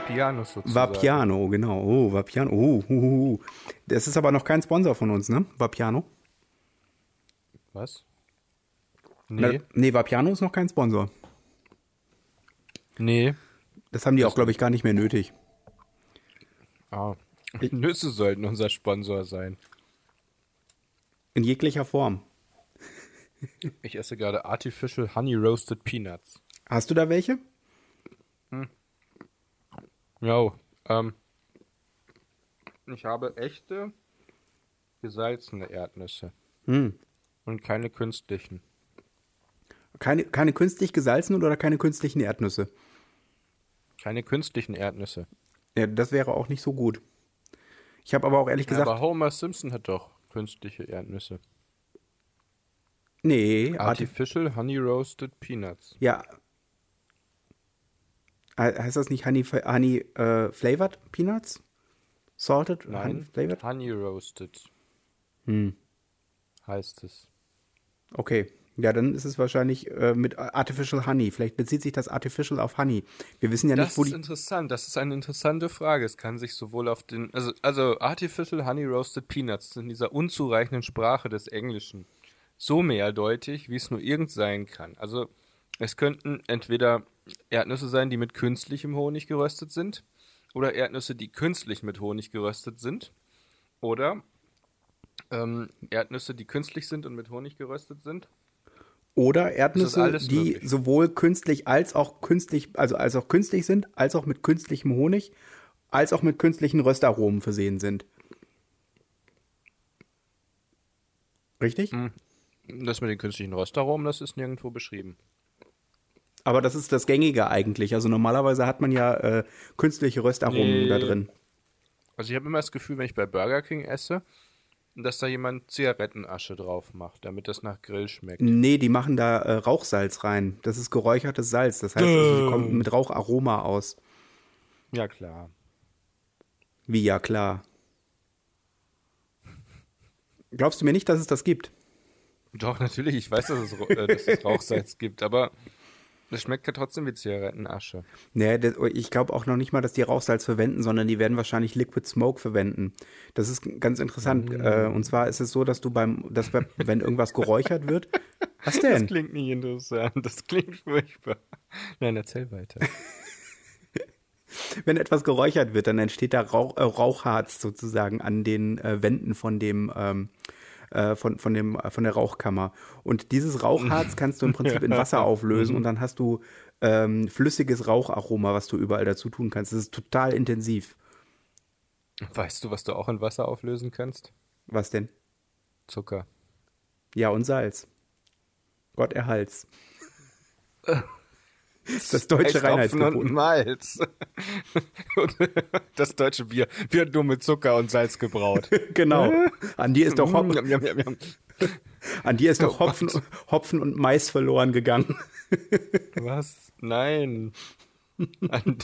Vapiano sozusagen. Vapiano, genau. Oh, Vapiano. Oh, hu, hu, hu. Das ist aber noch kein Sponsor von uns, ne? Vapiano? Was? Na, Nee. nee, Vapiano ist noch kein Sponsor. Nee. Das haben die auch, glaube ich, gar nicht mehr nötig. Ah. Nüsse sollten unser Sponsor sein. In jeglicher Form. Ich esse gerade Artificial Honey Roasted Peanuts. Hast du da welche? Ja, ähm. Ich habe echte gesalzene Erdnüsse. Hm. Und keine künstlichen. Keine, keine künstlich gesalzenen oder keine künstlichen Erdnüsse? Keine künstlichen Erdnüsse. Ja, das wäre auch nicht so gut. Ich habe aber auch ehrlich gesagt, Aber Homer Simpson hat doch künstliche Erdnüsse. nee, Artif Artificial Honey Roasted Peanuts. ja. He- Heißt das nicht Honey, honey äh, Flavored Peanuts? Salted? Honey Nein, flavored? Honey Roasted Hm. heißt es. Okay. Ja, dann ist es wahrscheinlich äh, mit Artificial Honey. Vielleicht bezieht sich das Artificial auf Honey. Wir wissen ja Das nicht, wo ist die. interessant. Das ist eine interessante Frage. Es kann sich sowohl auf den, also, also Artificial Honey Roasted Peanuts in dieser unzureichenden Sprache des Englischen so mehrdeutig, wie es nur irgend sein kann. Also es könnten entweder Erdnüsse sein, die mit künstlichem Honig geröstet sind, oder Erdnüsse, die künstlich mit Honig geröstet sind, oder ähm, Erdnüsse, die künstlich sind und mit Honig geröstet sind. Oder Erdnüsse, die möglich. sowohl künstlich als auch künstlich, also als auch künstlich sind, als auch mit künstlichem Honig, als auch mit künstlichen Röstaromen versehen sind. Richtig? Hm. Das mit den künstlichen Röstaromen, das ist nirgendwo beschrieben. Aber das ist das Gängige eigentlich. Also normalerweise hat man ja äh, künstliche Röstaromen Nee. da drin. Also ich habe immer das Gefühl, wenn ich bei Burger King esse, dass da jemand Zigarettenasche drauf macht, damit das nach Grill schmeckt. Nee, die machen da äh, Rauchsalz rein. Das ist geräuchertes Salz. Das heißt, also, die kommen mit Raucharoma aus. Ja, klar. Wie ja klar. Glaubst du mir nicht, dass es das gibt? Doch, natürlich, ich weiß, dass es, äh, dass es Rauchsalz gibt, aber das schmeckt ja trotzdem wie Zigarettenasche. Nee, das, ich glaube auch noch nicht mal, dass die Rauchsalz verwenden, sondern die werden wahrscheinlich Liquid Smoke verwenden. Das ist ganz interessant. Äh, und zwar ist es so, dass du beim, dass wenn irgendwas geräuchert wird. Was Das denn? klingt nicht interessant, das klingt furchtbar. Nein, erzähl weiter. Wenn etwas geräuchert wird, dann entsteht da Rauch, äh, Rauchharz sozusagen an den äh, Wänden von dem ähm, äh, von, von, dem, äh, von der Rauchkammer. Und dieses Rauchharz kannst du im Prinzip in Wasser auflösen und dann hast du ähm, flüssiges Raucharoma, was du überall dazu tun kannst. Das ist total intensiv. Weißt du, was du auch in Wasser auflösen kannst? Was denn? Zucker. Ja, und Salz. Gott erhalts. Das deutsche Eistropfen und Reinheitsgebot. Malz. Und das deutsche Bier wird nur mit Zucker und Salz gebraut. Genau. An dir ist doch, Hop Jam, jam, jam, jam. an dir ist doch Oh Hopfen, Hopfen und Mais verloren gegangen. Was? Nein. An,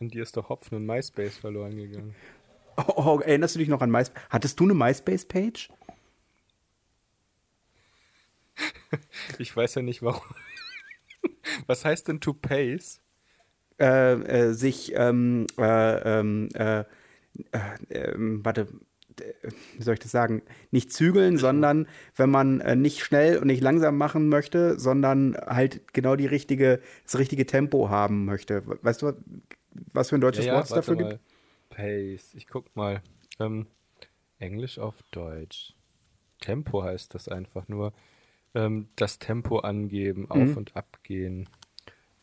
an dir ist doch Hopfen und MySpace verloren gegangen. Oh, oh, erinnerst du dich noch an MySpace? Hattest du eine MySpace-Page? Ich weiß ja nicht warum. Was heißt denn to pace? Äh, äh, sich, ähm, äh, ähm, äh, äh, ähm, warte, wie soll ich das sagen? Nicht zügeln, sondern wenn man äh, nicht schnell und nicht langsam machen möchte, sondern halt genau die richtige, das richtige Tempo haben möchte. Weißt du, was für ein deutsches Wort es warte dafür mal. gibt? Pace. Ich guck mal. Ähm, Englisch auf Deutsch. Tempo heißt das einfach nur. Ähm, das Tempo angeben, Mhm. auf und ab gehen.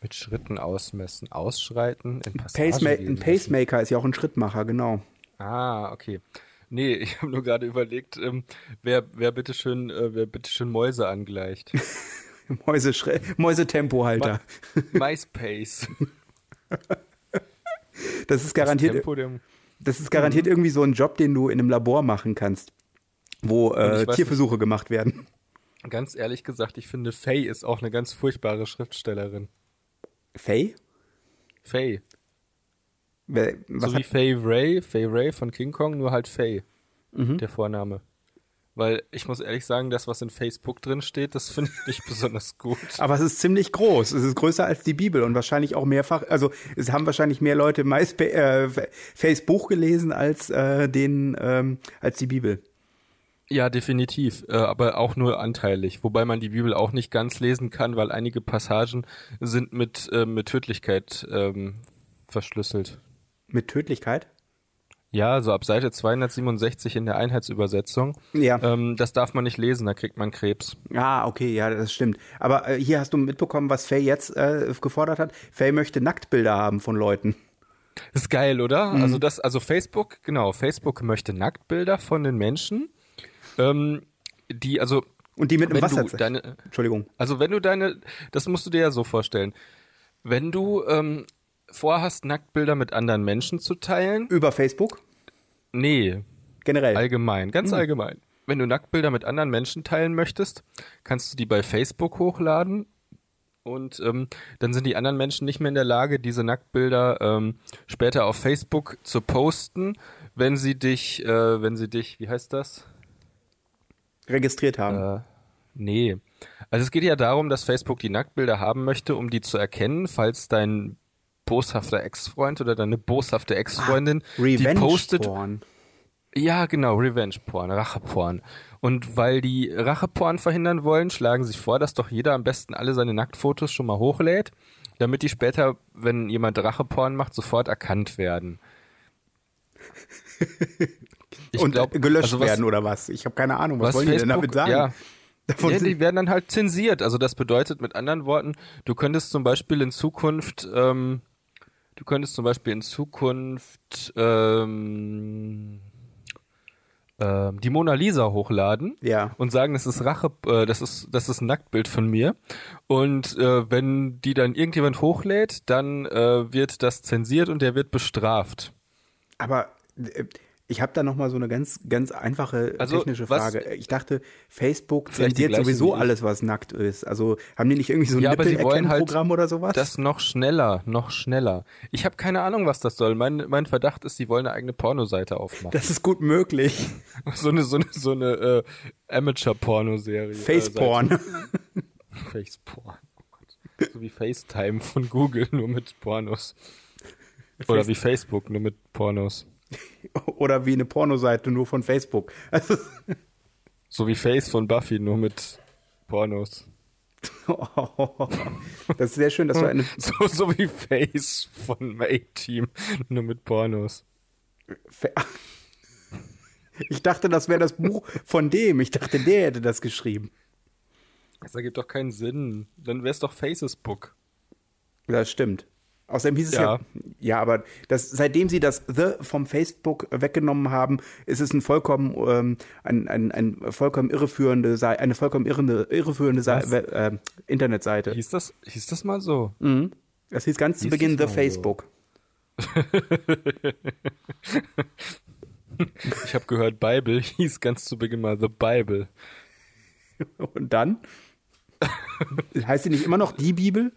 Mit Schritten ausmessen, ausschreiten, in Pacema ein. Pacemaker ist ja auch ein Schrittmacher, genau. Ah, okay. Nee, ich habe nur gerade überlegt, ähm, wer, wer bitteschön, äh, wer bitteschön Mäuse angleicht. Mäuseschre Mäusetempohalter. MySpace. Das ist garantiert, Tempo der, das ist garantiert irgendwie so ein Job, den du in einem Labor machen kannst, wo äh, Tierversuche gemacht werden. Ganz ehrlich gesagt, ich finde, Faye ist auch eine ganz furchtbare Schriftstellerin. Faye? Faye. Wer- so wie hat, Faye Ray, Faye Ray von King Kong, nur halt Faye. Mhm. Der Vorname. Weil ich muss ehrlich sagen, das, was in Facebook drin steht, das finde ich nicht besonders gut. Aber es ist ziemlich groß. Es ist größer als die Bibel und wahrscheinlich auch mehrfach, also es haben wahrscheinlich mehr Leute meist äh, Facebook gelesen als äh, den ähm, als die Bibel. Ja, definitiv, äh, aber auch nur anteilig, wobei man die Bibel auch nicht ganz lesen kann, weil einige Passagen sind mit, äh, mit Tödlichkeit ähm, verschlüsselt. Mit Tödlichkeit? Ja, so ab Seite 267 in der Einheitsübersetzung. Ja. Ähm, das darf man nicht lesen, da kriegt man Krebs. Ah, okay, ja, das stimmt. Aber äh, hier hast du mitbekommen, was Faye jetzt äh, gefordert hat. Faye möchte Nacktbilder haben von Leuten. Das ist geil, oder? Mhm. Also das, also Facebook, genau, Facebook möchte Nacktbilder von den Menschen ähm, die, also. Und die mit einem Wasser. Deine, Entschuldigung. Also wenn du deine, das musst du dir ja so vorstellen. Wenn du ähm, vorhast, Nacktbilder mit anderen Menschen zu teilen. Über Facebook? Nee. Generell. Allgemein, ganz hm. allgemein. Wenn du Nacktbilder mit anderen Menschen teilen möchtest, kannst du die bei Facebook hochladen und ähm, dann sind die anderen Menschen nicht mehr in der Lage, diese Nacktbilder ähm, später auf Facebook zu posten, wenn sie dich, äh, wenn sie dich, wie heißt das? Registriert haben. Äh, nee. Also es geht ja darum, dass Facebook die Nacktbilder haben möchte, um die zu erkennen, falls dein boshafter Ex-Freund oder deine boshafte Ex-Freundin ah, die postet. Porn. Ja, genau, Revenge Porn, Racheporn. Und weil die Racheporn verhindern wollen, schlagen sie vor, dass doch jeder am besten alle seine Nacktfotos schon mal hochlädt, damit die später, wenn jemand Racheporn macht, sofort erkannt werden. Ich und glaub, gelöscht also was, werden oder was? Ich habe keine Ahnung, was, was wollen Facebook, die denn damit sagen? Ja. ja, die werden dann halt zensiert. Also das bedeutet mit anderen Worten, du könntest zum Beispiel in Zukunft, ähm, du könntest zum Beispiel in Zukunft ähm, äh, die Mona Lisa hochladen ja. und sagen, das ist Rache, äh, das ist das ist ein Nacktbild von mir. Und äh, wenn die dann irgendjemand hochlädt, dann äh, wird das zensiert und der wird bestraft. Aber äh, ich habe da noch mal so eine ganz ganz einfache also, technische Frage. Was, ich dachte, Facebook zensiert sowieso alles, was nackt ist. Also haben die nicht irgendwie so ein ja, Nippel-Erkennprogramm halt oder sowas? Das noch schneller, noch schneller. Ich habe keine Ahnung, was das soll. Mein, mein Verdacht ist, die wollen eine eigene Pornoseite aufmachen. Das ist gut möglich. so eine so eine so eine äh, Amateur-Pornoserie. Faceporn. Äh, Faceporn. Oh so wie FaceTime von Google, nur mit Pornos. Oder wie Facebook, nur mit Pornos. Oder wie eine Pornoseite nur von Facebook. Also so wie Face von Buffy, nur mit Pornos. Oh, das ist sehr schön, dass du eine. So, so wie Face von A-Team, nur mit Pornos. Ich dachte, das wäre das Buch von dem. Ich dachte, der hätte das geschrieben. Das ergibt doch keinen Sinn. Dann wäre es doch Faces Book. Das stimmt. Außerdem hieß es ja, ja, ja aber das, seitdem sie das The vom Facebook weggenommen haben, ist es ein vollkommen, ähm, ein, ein, ein vollkommen irreführende, eine vollkommen irrende, irreführende äh, Internetseite. Hieß das, hieß das mal so? Mhm. Das hieß ganz hieß zu Beginn The Facebook. So. ich habe gehört, Bible hieß ganz zu Beginn mal The Bible. Und dann? heißt sie nicht immer noch die Bibel?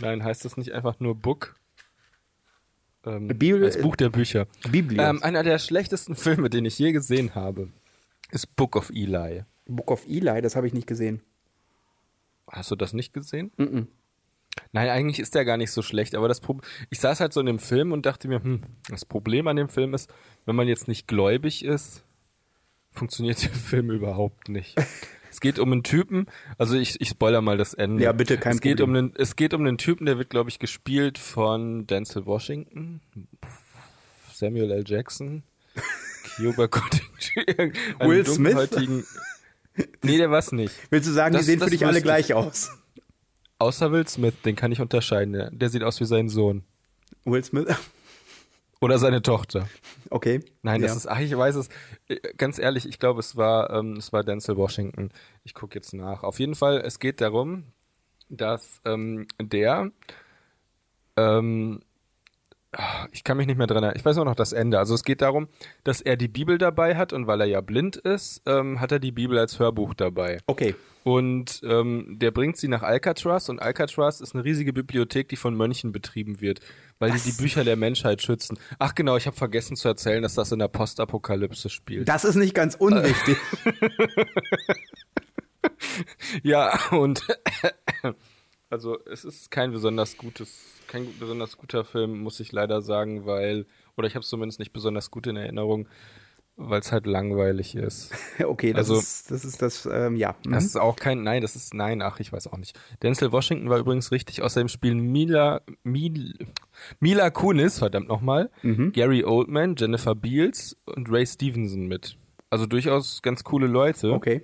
Nein, heißt das nicht einfach nur Book? Ähm, Bibel, das Buch der Bücher. Bibel. Ähm, einer der schlechtesten Filme, den ich je gesehen habe, ist Book of Eli. Book of Eli, das habe ich nicht gesehen. Hast du das nicht gesehen? Mm, -mm. Nein, eigentlich ist der gar nicht so schlecht, aber das Pro ich saß halt so in dem Film und dachte mir, hm, das Problem an dem Film ist, wenn man jetzt nicht gläubig ist, funktioniert der Film überhaupt nicht. Es geht um einen Typen, also ich, ich spoiler mal das Ende. Ja, bitte, kein es geht Problem. Um einen, es geht um einen Typen, der wird, glaube ich, gespielt von Denzel Washington, Samuel L. Jackson, Cuba Gooding, Will Smith? Nee, der war's nicht. Willst du sagen, das, die sehen für dich alle gleich aus? Außer Will Smith, den kann ich unterscheiden. Der, der sieht aus wie sein Sohn. Will Smith? Oder seine Tochter. Okay. Nein, das ja. ist, ach, ich weiß es. Äh, ganz ehrlich, ich glaube, es war, ähm, es war Denzel Washington. Ich gucke jetzt nach. Auf jeden Fall, es geht darum, dass ähm, der, ähm, ich kann mich nicht mehr dran erinnern. Ich weiß nur noch das Ende. Also es geht darum, dass er die Bibel dabei hat und weil er ja blind ist, ähm, hat er die Bibel als Hörbuch dabei. Okay. Und ähm, der bringt sie nach Alcatraz und Alcatraz ist eine riesige Bibliothek, die von Mönchen betrieben wird, weil Was? die die Bücher der Menschheit schützen. Ach genau, ich habe vergessen zu erzählen, dass das in der Postapokalypse spielt. Das ist nicht ganz unwichtig. Ja, und also es ist kein besonders gutes, kein besonders guter Film, muss ich leider sagen, weil, oder ich habe es zumindest nicht besonders gut in Erinnerung, weil es halt langweilig ist. okay, das Also- ist das, ist das ähm, ja. Mhm. Das ist auch kein, nein, das ist, nein, ach, ich weiß auch nicht. Denzel Washington war übrigens richtig, außerdem spielen Mila, Mil, Mila Kunis, verdammt nochmal, Mhm. Gary Oldman, Jennifer Beals und Ray Stevenson mit. Also durchaus ganz coole Leute. Okay.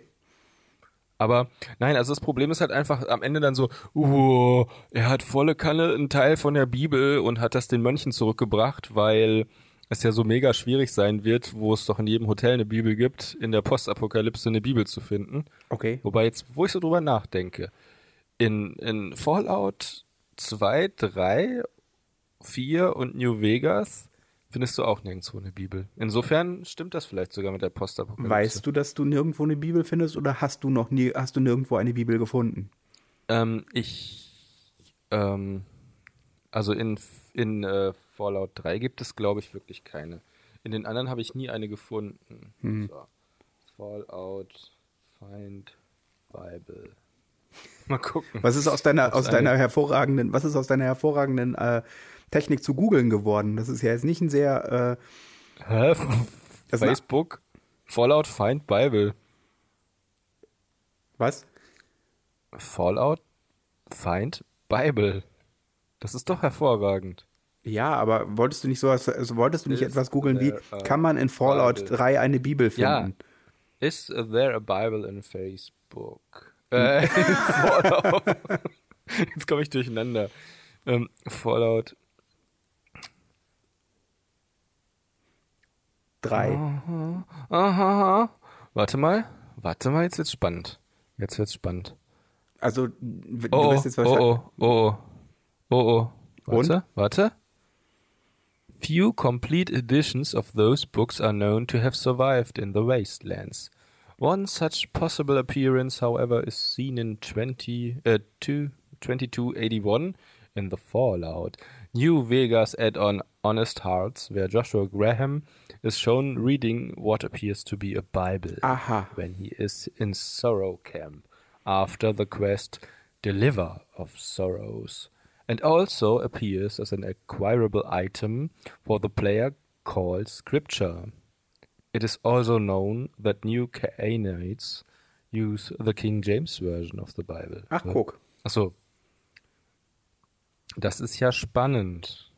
Aber nein, also das Problem ist halt einfach am Ende dann so, uh, er hat volle Kanne einen Teil von der Bibel und hat das den Mönchen zurückgebracht, weil es ja so mega schwierig sein wird, wo es doch in jedem Hotel eine Bibel gibt, in der Postapokalypse eine Bibel zu finden. Okay. Wobei jetzt, wo ich so drüber nachdenke, in, in Fallout 2, 3, 4 und New Vegas findest du auch nirgendwo eine Bibel. Insofern stimmt das vielleicht sogar mit der Postapokalypse. Weißt du, dass du nirgendwo eine Bibel findest oder hast du noch nie, hast du nirgendwo eine Bibel gefunden? Ähm, ich, ähm, also in, in äh, Fallout 3 gibt es, glaube ich, wirklich keine. In den anderen habe ich nie eine gefunden. So. Fallout, Find, Bible. Mal gucken. Was ist aus deiner, aus eine- deiner hervorragenden, was ist aus deiner hervorragenden äh, Technik zu googeln geworden? Das ist ja jetzt nicht ein sehr, äh, Hä? Facebook, Fallout, Find, Bible. was? Fallout, Find, Bible. Das ist doch hervorragend. Ja, aber wolltest du nicht sowas, also wolltest du nicht Is etwas googeln wie, kann man in Fallout Bible? 3 eine Bibel Ja. finden? Is there a Bible in Facebook? Äh, in Fallout. Jetzt komme ich durcheinander. Ähm, Fallout. 3. Aha, aha. Warte mal. Warte mal, jetzt wird's spannend. Jetzt wird's spannend. Also, du Oh, wirst jetzt oh, wahrscheinlich. oh, oh, oh, oh, oh. Und? Warte, warte. Few complete editions of those books are known to have survived in the wastelands. One such possible appearance, however, is seen in 20, uh, two, 2281 in the Fallout. New Vegas add-on Honest Hearts, where Joshua Graham is shown reading what appears to be a Bible Aha. when he is in Sorrow Camp after the quest Deliver of Sorrows, and also appears as an acquirable item for the player called Scripture. It is also known that new Canaanites use the King James Version of the Bible. Ach, guck. Achso. Das ist ja spannend.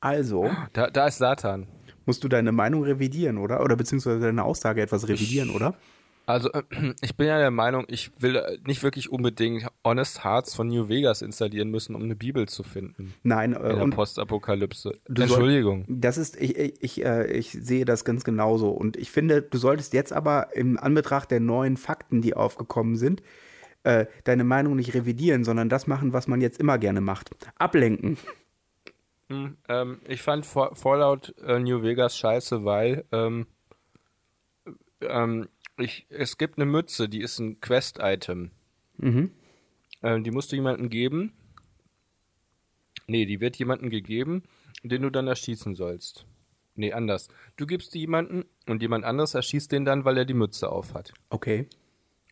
Also, Da, da ist Satan. musst du deine Meinung revidieren, oder? Oder beziehungsweise deine Aussage etwas revidieren, oder? Also, ich bin ja der Meinung, ich will nicht wirklich unbedingt Honest Hearts von New Vegas installieren müssen, um eine Bibel zu finden. Nein, In äh, der und Postapokalypse. Du soll- Entschuldigung. Das ist, ich, ich, ich, äh, ich sehe das ganz genauso. Und ich finde, du solltest jetzt aber im Anbetracht der neuen Fakten, die aufgekommen sind, äh, deine Meinung nicht revidieren, sondern das machen, was man jetzt immer gerne macht. Ablenken. Hm, ähm, ich fand Fa- Fallout äh, New Vegas scheiße, weil ähm, ähm, ich, es gibt eine Mütze, die ist ein Quest-Item. Mhm. Ähm, die musst du jemandem geben. Nee, die wird jemandem gegeben, den du dann erschießen sollst. Nee, anders. Du gibst die jemanden und jemand anderes erschießt den dann, weil er die Mütze aufhat. Okay.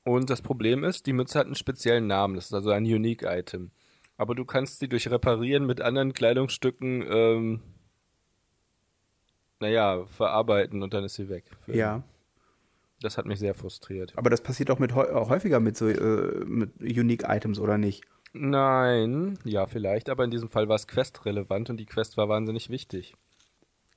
Und das Problem ist, die Mütze hat einen speziellen Namen. Das ist also ein Unique-Item. Aber du kannst sie durch Reparieren mit anderen Kleidungsstücken, ähm, naja, verarbeiten und dann ist sie weg. Ja. Das hat mich sehr frustriert. Aber das passiert doch mit äh, häufiger mit so äh, mit Unique Items, oder nicht? Nein, ja, vielleicht, aber in diesem Fall war es Quest-relevant und die Quest war wahnsinnig wichtig.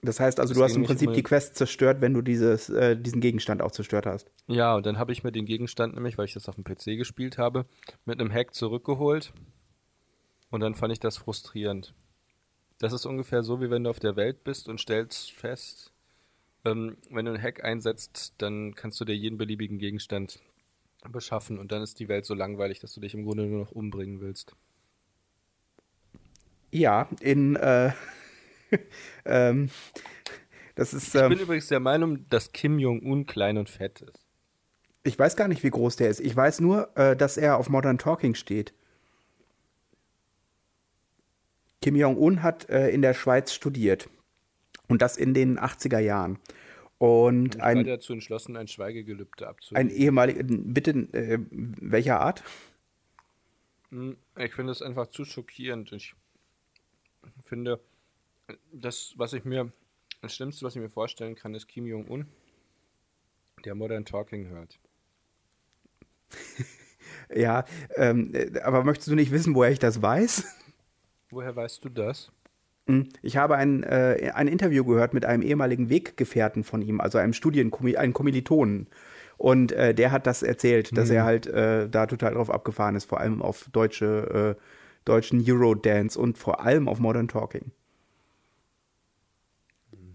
Das heißt also, Das du hast im Prinzip die Quest zerstört, wenn du dieses, äh, diesen Gegenstand auch zerstört hast. Ja, und dann habe ich mir den Gegenstand nämlich, weil ich das auf dem PC gespielt habe, mit einem Hack zurückgeholt. Und dann fand ich das frustrierend. Das ist ungefähr so, wie wenn du auf der Welt bist und stellst fest, ähm, wenn du einen Hack einsetzt, dann kannst du dir jeden beliebigen Gegenstand beschaffen und dann ist die Welt so langweilig, dass du dich im Grunde nur noch umbringen willst. Ja, in, äh, ähm, das ist, Ich ähm, bin übrigens der Meinung, dass Kim Jong-un klein und fett ist. ich weiß gar nicht, wie groß der ist. Ich weiß nur, äh, dass er auf Modern Talking steht. Kim Jong-un hat äh, in der Schweiz studiert. Und das in den 80er Jahren. Und Ich war ein, dazu entschlossen, ein Schweigegelübde ein abzulegen. ehemaliger, bitte, äh, welcher Art? Hm, Ich finde es einfach zu schockierend. Ich finde, das, was ich mir, das Schlimmste, was ich mir vorstellen kann, ist Kim Jong-un, der Modern Talking hört. Ja, ähm, äh, aber möchtest du nicht wissen, woher ich das weiß? Woher weißt du das? Hm, Ich habe ein, äh, ein Interview gehört mit einem ehemaligen Weggefährten von ihm, also einem Studien, einem Kommilitonen. Und äh, der hat das erzählt, dass er halt äh, da total drauf abgefahren ist, vor allem auf deutsche, äh, deutschen Eurodance und vor allem auf Modern Talking.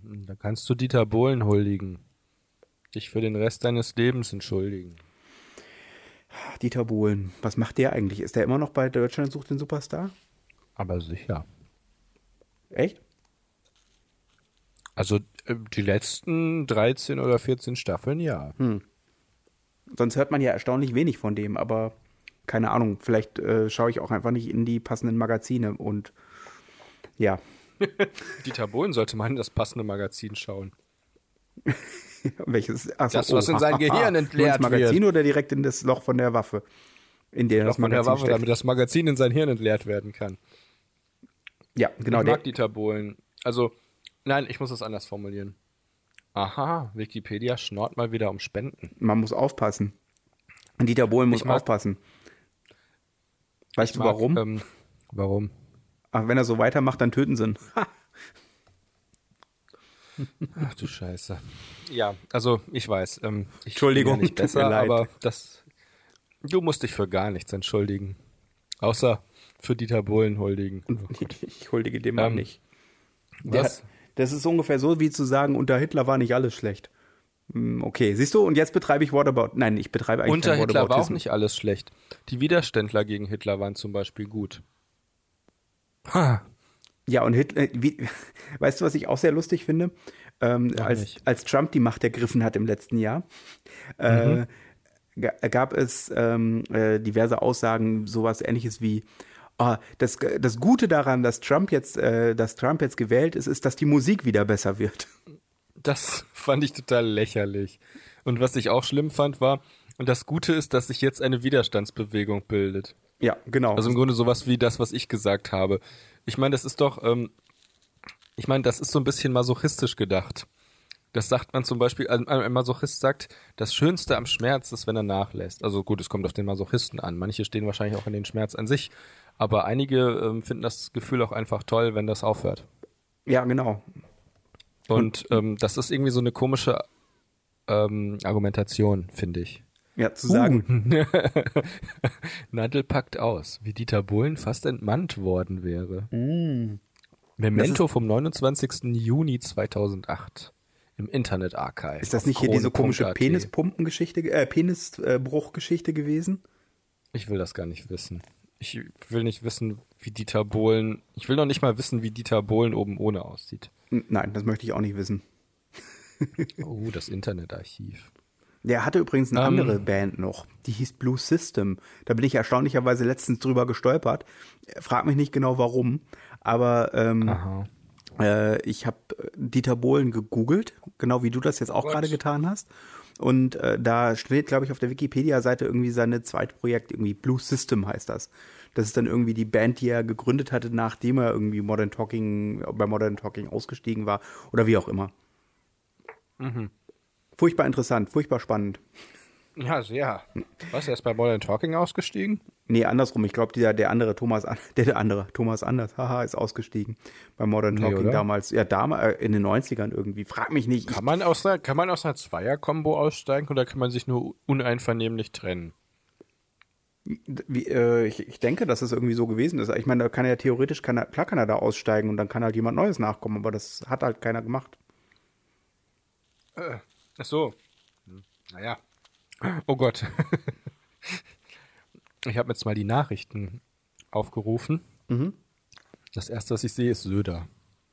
Hm, Da kannst du Dieter Bohlen huldigen. Dich für den Rest deines Lebens entschuldigen. Dieter Bohlen, was macht der eigentlich? Ist der immer noch bei Deutschland sucht den Superstar? Aber sicher. Echt? Also äh, die letzten 13 oder 14 Staffeln, ja. Sonst hört man ja erstaunlich wenig von dem, aber keine Ahnung, vielleicht äh, schaue ich auch einfach nicht in die passenden Magazine und ja. Dieter Bohlen sollte mal in das passende Magazin schauen. Welches? Ach so, Das, was in sein haha. Gehirn entleert ins Magazin oder direkt in das Loch von der Waffe? In der das Doch von der Magazin Waffe, steckt. damit das Magazin in sein Hirn entleert werden kann. Ja, genau. ich Der, mag Dieter Bohlen. Also, nein, ich muss es anders formulieren. Aha, Wikipedia schnort mal wieder um Spenden. man muss aufpassen. Dieter Bohlen muss mag- aufpassen. Weißt du mag, warum? Ähm, warum? Ach, wenn er so weitermacht, dann töten sie ihn. Ha. Ach du Scheiße. Ja, also ich weiß. Ähm, ich Entschuldigung, bin ja nicht tut mir besser, leid. aber das. Du musst dich für gar nichts entschuldigen. Außer für Dieter Bohlen huldigen. Ich huldige dem Mann Ähm, nicht. Der Was? Hat, das ist ungefähr so, wie zu sagen, unter Hitler war nicht alles schlecht. Hm, Okay, siehst du, und jetzt betreibe ich Whatabout. Nein, ich betreibe eigentlich Unter Hitler war auch nicht alles schlecht. Die Widerständler gegen Hitler waren zum Beispiel gut. Ha. Ja, und Hitler, wie, weißt du, was ich auch sehr lustig finde? Ähm, als, nicht. als Trump die Macht ergriffen hat im letzten Jahr, Mhm. äh, ga- gab es ähm, äh, diverse Aussagen, sowas ähnliches wie, ah, das, das Gute daran, dass Trump jetzt, äh, dass Trump jetzt gewählt ist, ist, dass die Musik wieder besser wird. Das fand ich total lächerlich. Und was ich auch schlimm fand, war, und das Gute ist, dass sich jetzt eine Widerstandsbewegung bildet. Ja, genau. Also im Grunde sowas wie das, was ich gesagt habe. Ich meine, das ist doch, ähm, ich meine, das ist so ein bisschen masochistisch gedacht. Das sagt man zum Beispiel, ein, ein Masochist sagt, das Schönste am Schmerz ist, wenn er nachlässt. Also gut, es kommt auf den Masochisten an. Manche stehen wahrscheinlich auch in den Schmerz an sich. Aber einige ähm, finden das Gefühl auch einfach toll, wenn das aufhört. ja, genau. Und ähm, das ist irgendwie so eine komische ähm, Argumentation, finde ich. Ja, zu sagen, Nadel packt aus, wie Dieter Bohlen fast entmannt worden wäre. Memento vom 29. Juni 2008 im Internet Archive. ist das nicht hier diese komische. Penispumpengeschichte, äh, Penisbruchgeschichte gewesen? Ich will das gar nicht wissen. Ich will nicht wissen, wie Dieter Bohlen. Ich will noch nicht mal wissen, wie Dieter Bohlen oben ohne aussieht. Nein, das möchte ich auch nicht wissen. Oh, das Internetarchiv. Der hatte übrigens eine Ähm. andere Band noch, die hieß Blue System. Da bin ich erstaunlicherweise letztens drüber gestolpert. Frag mich nicht genau warum, aber ähm, äh, ich habe Dieter Bohlen gegoogelt, genau wie du das jetzt auch gerade getan hast. Und äh, da steht, glaube ich, auf der Wikipedia-Seite irgendwie seine zweite Projekt, irgendwie Blue System heißt das. Das ist dann irgendwie die Band, die er gegründet hatte, nachdem er irgendwie Modern Talking, bei Modern Talking ausgestiegen war oder wie auch immer. Mhm. Furchtbar interessant, furchtbar spannend. Ja, sehr. Was, er ist bei Modern Talking ausgestiegen? Nee, andersrum. Ich glaube, der, der andere Thomas, der, der andere Thomas Anders, haha, ist ausgestiegen bei Modern Nee, Talking oder? damals. Ja, damals in den 90ern irgendwie. Frag mich nicht. Ich, Kann man aus einer, kann man aus einer Zweier-Kombo aussteigen oder kann man sich nur uneinvernehmlich trennen? wie, äh, ich, ich denke, dass es irgendwie so gewesen ist. Ich meine, da kann er theoretisch, kann er, klar kann er da aussteigen und dann kann halt jemand Neues nachkommen, aber das hat halt keiner gemacht. Ach so. Hm, Naja. Oh Gott. Ich habe jetzt mal die Nachrichten aufgerufen. Das erste, was ich sehe, ist Söder.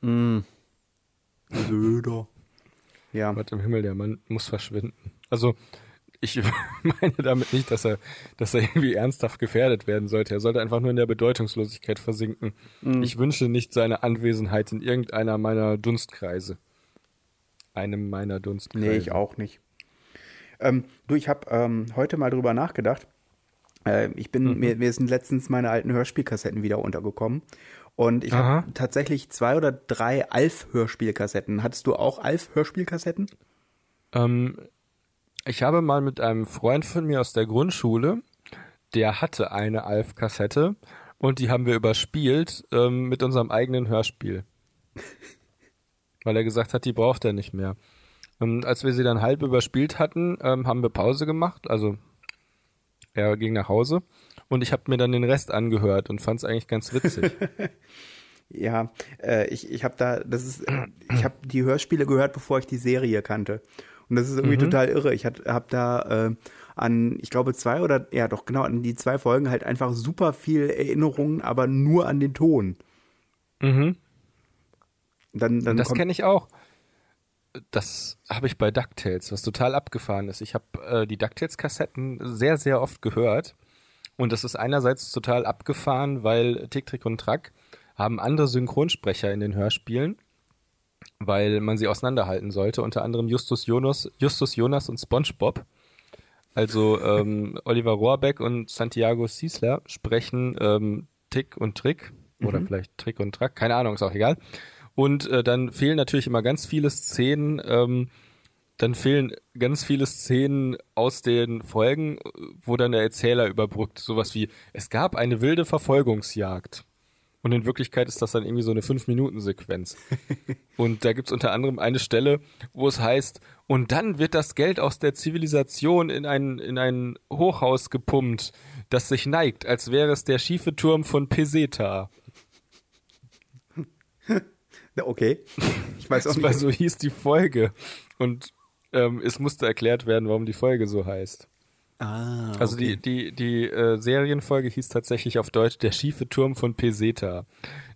Söder. Ja. Gott im Himmel, der Mann muss verschwinden. Also, ich meine damit nicht, dass er, dass er irgendwie ernsthaft gefährdet werden sollte. Er sollte einfach nur in der Bedeutungslosigkeit versinken. Ich wünsche nicht seine Anwesenheit in irgendeiner meiner Dunstkreise. Einem meiner Dunstkreise. Nee, ich auch nicht. Ähm, du, ich habe ähm, heute mal drüber nachgedacht. Äh, ich bin, Mhm. mir, mir sind letztens meine alten Hörspielkassetten wieder untergekommen. Und ich habe tatsächlich zwei oder drei Alf-Hörspielkassetten. Hattest du auch Alf-Hörspielkassetten? Ähm, ich habe mal mit einem Freund von mir aus der Grundschule, der hatte eine Alf-Kassette und die haben wir überspielt ähm, mit unserem eigenen Hörspiel. Weil er gesagt hat, die braucht er nicht mehr. Und als wir sie dann halb überspielt hatten, ähm, haben wir Pause gemacht. Also er ging nach Hause und ich habe mir dann den Rest angehört und fand es eigentlich ganz witzig. Ja, äh, ich, ich habe da, das ist, ich habe die Hörspiele gehört, bevor ich die Serie kannte. Und das ist irgendwie total irre. Ich habe da äh, an, ich glaube, zwei oder, ja doch, genau, an die zwei Folgen halt einfach super viel Erinnerungen, aber nur an den Ton. mhm. Dann, dann Das kenne ich auch. Das habe ich bei DuckTales, was total abgefahren ist. Ich habe äh, die DuckTales-Kassetten sehr, sehr oft gehört. Und das ist einerseits total abgefahren, weil Tick, Trick und Track haben andere Synchronsprecher in den Hörspielen, weil man sie auseinanderhalten sollte. Unter anderem Justus Jonas, Justus Jonas und SpongeBob. Also ähm, Oliver Rohrbeck und Santiago Ciesler sprechen ähm, Tick und Trick oder vielleicht Trick und Track, keine Ahnung, ist auch egal. Und äh, dann fehlen natürlich immer ganz viele Szenen, ähm, dann fehlen ganz viele Szenen aus den Folgen, äh, wo dann der Erzähler überbrückt. Sowas wie, es gab eine wilde Verfolgungsjagd. Und in Wirklichkeit ist das dann irgendwie so eine Fünf-Minuten-Sequenz. und da gibt's unter anderem eine Stelle, wo es heißt, und dann wird das Geld aus der Zivilisation in ein, in ein Hochhaus gepumpt, das sich neigt, als wäre es der schiefe Turm von Peseta. Okay. Ich weiß auch Das war nicht. so hieß die Folge. Und ähm, es musste erklärt werden, warum die Folge so heißt. Ah, Also okay. die, die, die äh, Serienfolge hieß tatsächlich auf Deutsch Der schiefe Turm von Peseta.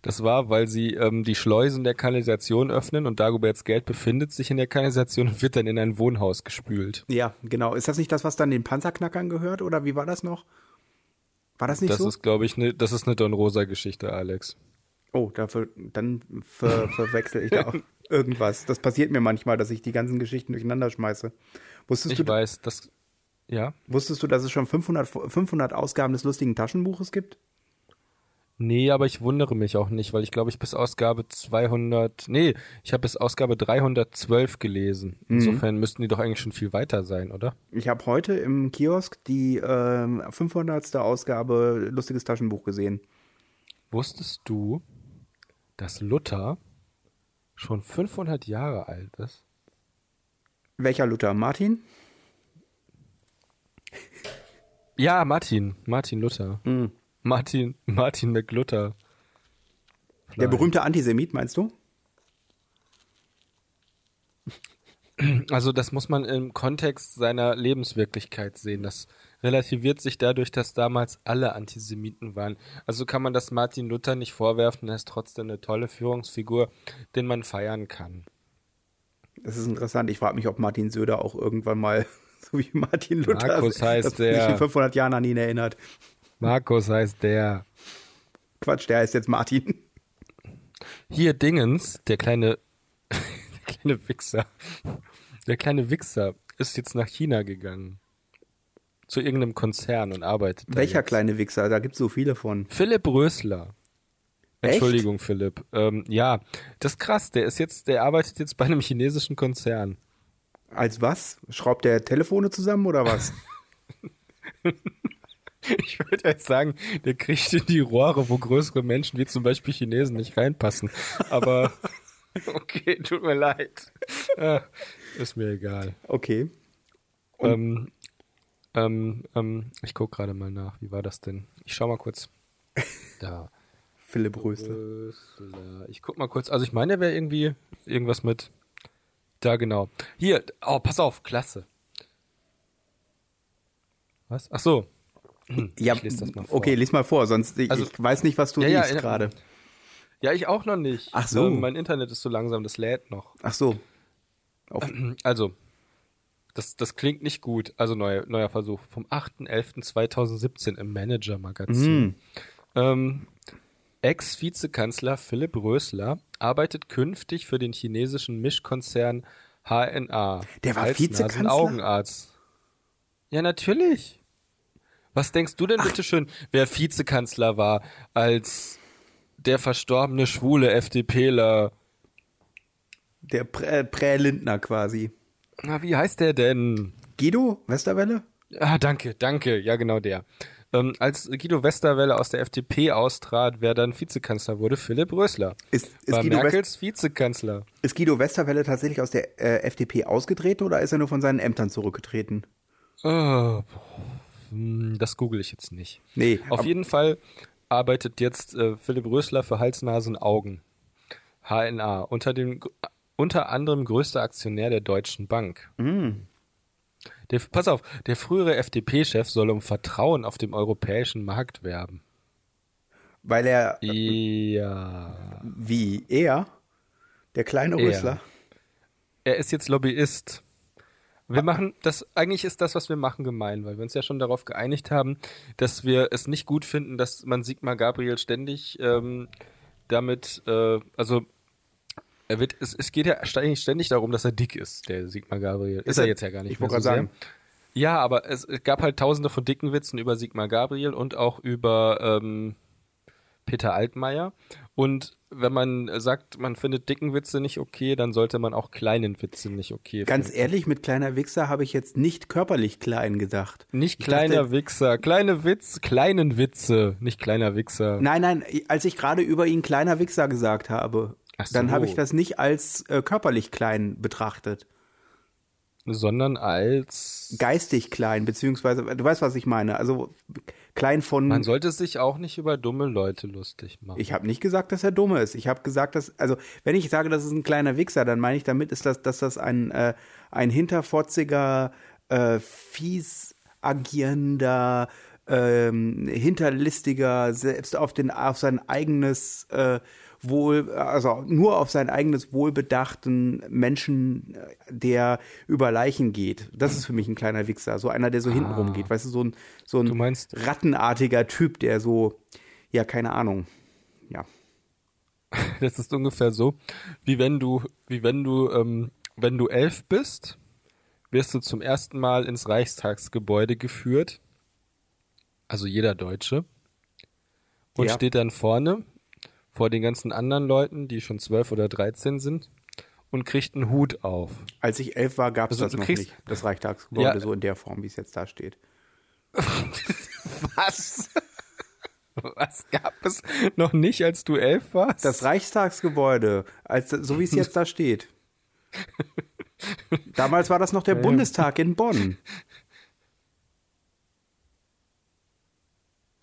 Das war, weil sie ähm, die Schleusen der Kanalisation öffnen und Dagoberts Geld befindet sich in der Kanalisation und wird dann in ein Wohnhaus gespült. Ja, genau. Ist das nicht das, was dann den Panzerknackern gehört oder wie war das noch? War das nicht Das so? ist, glaube ich, ne, das ist eine Don Rosa-Geschichte, Alex. Oh, dafür, dann ver, verwechsel ich da auch irgendwas. Das passiert mir manchmal, dass ich die ganzen Geschichten durcheinander schmeiße. Wusstest, Ich du, weiß, das. Ja? wusstest du, dass es schon 500, 500 Ausgaben des lustigen Taschenbuches gibt? Nee, aber ich wundere mich auch nicht, weil ich glaube, ich bis Ausgabe 200, nee, ich habe bis Ausgabe 312 gelesen. Insofern müssten die doch eigentlich schon viel weiter sein, oder? Ich habe heute im Kiosk die ähm, 500. Ausgabe lustiges Taschenbuch gesehen. Wusstest du, dass Luther schon 500 Jahre alt ist? Welcher Luther? Martin? Ja, Martin, Martin Luther. Mhm. Martin, Martin McLuther. Der berühmte Antisemit, meinst du? Also das muss man im Kontext seiner Lebenswirklichkeit sehen. Das relativiert sich dadurch, dass damals alle Antisemiten waren. Also kann man das Martin Luther nicht vorwerfen, er ist trotzdem eine tolle Führungsfigur, den man feiern kann. Das ist interessant. Ich frage mich, ob Martin Söder auch irgendwann mal, so wie Martin Luther, Markus heißt sich der. in 500 Jahren an ihn erinnert. Markus heißt der. Quatsch, der heißt jetzt Martin. Hier Dingens, der kleine, der kleine Wichser, der kleine Wichser ist jetzt nach China gegangen. Zu irgendeinem Konzern und arbeitet. da Welcher jetzt. kleine Wichser? Da gibt es so viele von. Philipp Rösler. Echt? Entschuldigung, Philipp. Ähm, ja, das ist krass. Der ist jetzt, der arbeitet jetzt bei einem chinesischen Konzern. Als was? Schraubt der Telefone zusammen oder was? Ich würde jetzt sagen, der kriegt in die Rohre, wo größere Menschen wie zum Beispiel Chinesen nicht reinpassen. Aber okay, tut mir leid. Ah, ist mir egal. Okay. Ähm, ähm, ähm, ich guck gerade mal nach. Wie war das denn? Ich schau mal kurz. Da. Philipp Rösler. Ich guck mal kurz. Also ich meine, der wäre irgendwie irgendwas mit. Da genau. Hier. Oh, pass auf. Klasse. Was? Ach so. Ja, Ich lese das mal vor. okay, lies mal vor, sonst ich, Also- ich weiß nicht, was du Ja, ja, liest in- gerade. Ja, ich auch noch nicht. Ach so. Ähm, mein Internet ist so langsam, das lädt noch. Ach so. Auf, Also, das, das klingt nicht gut. Also neuer, neuer Versuch vom 8.11.2017 im Manager-Magazin. Mhm. Ähm, Ex-Vizekanzler Philipp Rösler arbeitet künftig für den chinesischen Mischkonzern HNA. Der war als Vizekanzler? Nasen-Augenarzt. Ja, natürlich. Was denkst du denn bitte schön, wer Vizekanzler war, als der verstorbene schwule FDPler? der Prä, Prä-Lindner quasi. Na, wie heißt der denn? Guido Westerwelle? Ah, danke, danke. Ja, genau der. Ähm, als Guido Westerwelle aus der FDP austrat, wer dann Vizekanzler wurde, Philipp Rösler. Ist, ist, war Guido West, Merkels Vizekanzler. ist Guido Westerwelle tatsächlich aus der äh, FDP ausgetreten oder ist er nur von seinen Ämtern zurückgetreten? Oh, das google ich jetzt nicht. Nee, Auf jeden Fall arbeitet jetzt äh, Philipp Rösler für Hals, Nasen, Augen. HNA. Unter, dem, unter anderem größter Aktionär der Deutschen Bank. Mm. Der, pass auf, der frühere FDP-Chef soll um Vertrauen auf dem europäischen Markt werben. weil er, Ja. wie er, der kleine Er. Er ist jetzt Lobbyist. Wir machen das, eigentlich ist das, was wir machen, gemein, weil wir uns ja schon darauf geeinigt haben, dass wir es nicht gut finden, dass man Sigmar Gabriel ständig ähm, damit, äh, also er wird, es, es geht ja ständig, ständig darum, dass er dick ist, der Sigmar Gabriel. Ist, Ist er jetzt ja gar nicht Ich wollte so gerade sagen. Ja, aber es, es gab halt tausende von dicken Witzen über Sigmar Gabriel und auch über ähm, Peter Altmaier. Und wenn man sagt, man findet dicken Witze nicht okay, dann sollte man auch kleinen Witze nicht okay ganz finden. ehrlich, mit kleiner Wichser habe ich jetzt nicht körperlich klein gedacht. Nicht Ich kleiner dachte- Wichser, kleine Witz, kleinen Witze, nicht kleiner Wichser. Nein, nein, als ich gerade über ihn kleiner Wichser gesagt habe, so. dann habe ich das nicht als äh, körperlich klein betrachtet. Sondern als Geistig klein, beziehungsweise, du weißt, was ich meine. Also klein von. man sollte sich auch nicht über dumme Leute lustig machen. Ich habe nicht gesagt, dass er dumm ist. Ich habe gesagt, dass, also wenn ich sage, das ist ein kleiner Wichser, dann meine ich damit, ist das, dass das ein, äh, ein hinterfotziger, äh, fies agierender, ähm, hinterlistiger, selbst auf den, auf sein eigenes äh, Wohl, also nur auf sein eigenes Wohl bedachten Menschen, der über Leichen geht. Das ist für mich ein kleiner Wichser. So einer, der so hintenrum geht. Weißt du, so ein, so ein meinst- rattenartiger Typ, der so, ja, keine Ahnung. Ja. Das ist ungefähr so, wie wenn du, wie wenn du, ähm, wenn du elf bist, wirst du zum ersten Mal ins Reichstagsgebäude geführt. Also jeder Deutsche. Und Ja. steht dann vorne vor den ganzen anderen Leuten, die schon zwölf oder dreizehn sind, und kriegt einen Hut auf. Als ich elf war, gab es Also, das noch nicht, das Reichstagsgebäude Ja. so in der Form, wie es jetzt da steht. Was? Was gab es noch nicht, als du elf warst? Das Reichstagsgebäude, als, so wie es jetzt da steht. Damals war das noch der Bundestag in Bonn.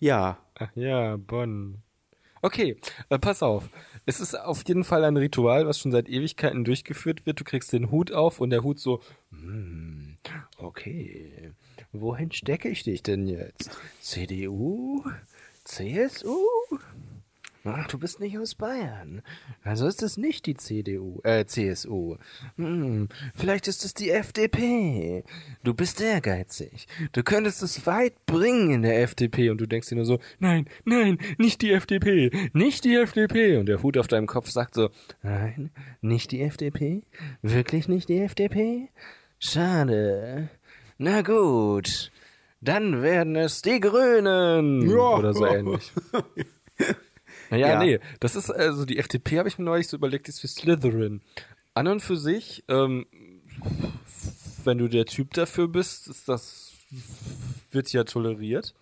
Ja, Ach ja, Bonn. Okay, äh, pass auf. Es ist auf jeden Fall ein Ritual, was schon seit Ewigkeiten durchgeführt wird. Du kriegst den Hut auf und der Hut so, hm, okay, wohin stecke ich dich denn jetzt? CDU? CSU? Ach, du bist nicht aus Bayern. Also ist es nicht die CDU, äh, CSU. Hm, vielleicht ist es die FDP. Du bist ehrgeizig. Du könntest es weit bringen in der FDP und du denkst dir nur so, nein, nein, nicht die FDP, nicht die FDP. Und der Hut auf deinem Kopf sagt so, nein, nicht die FDP? Wirklich nicht die FDP? Schade. Na gut. Dann werden es die Grünen. Ja. Oder so ähnlich. Naja, Ja. nee, das ist, also die FDP habe ich mir neulich so überlegt, ist wie Slytherin. An und für sich, ähm, wenn du der Typ dafür bist, ist das, wird ja toleriert.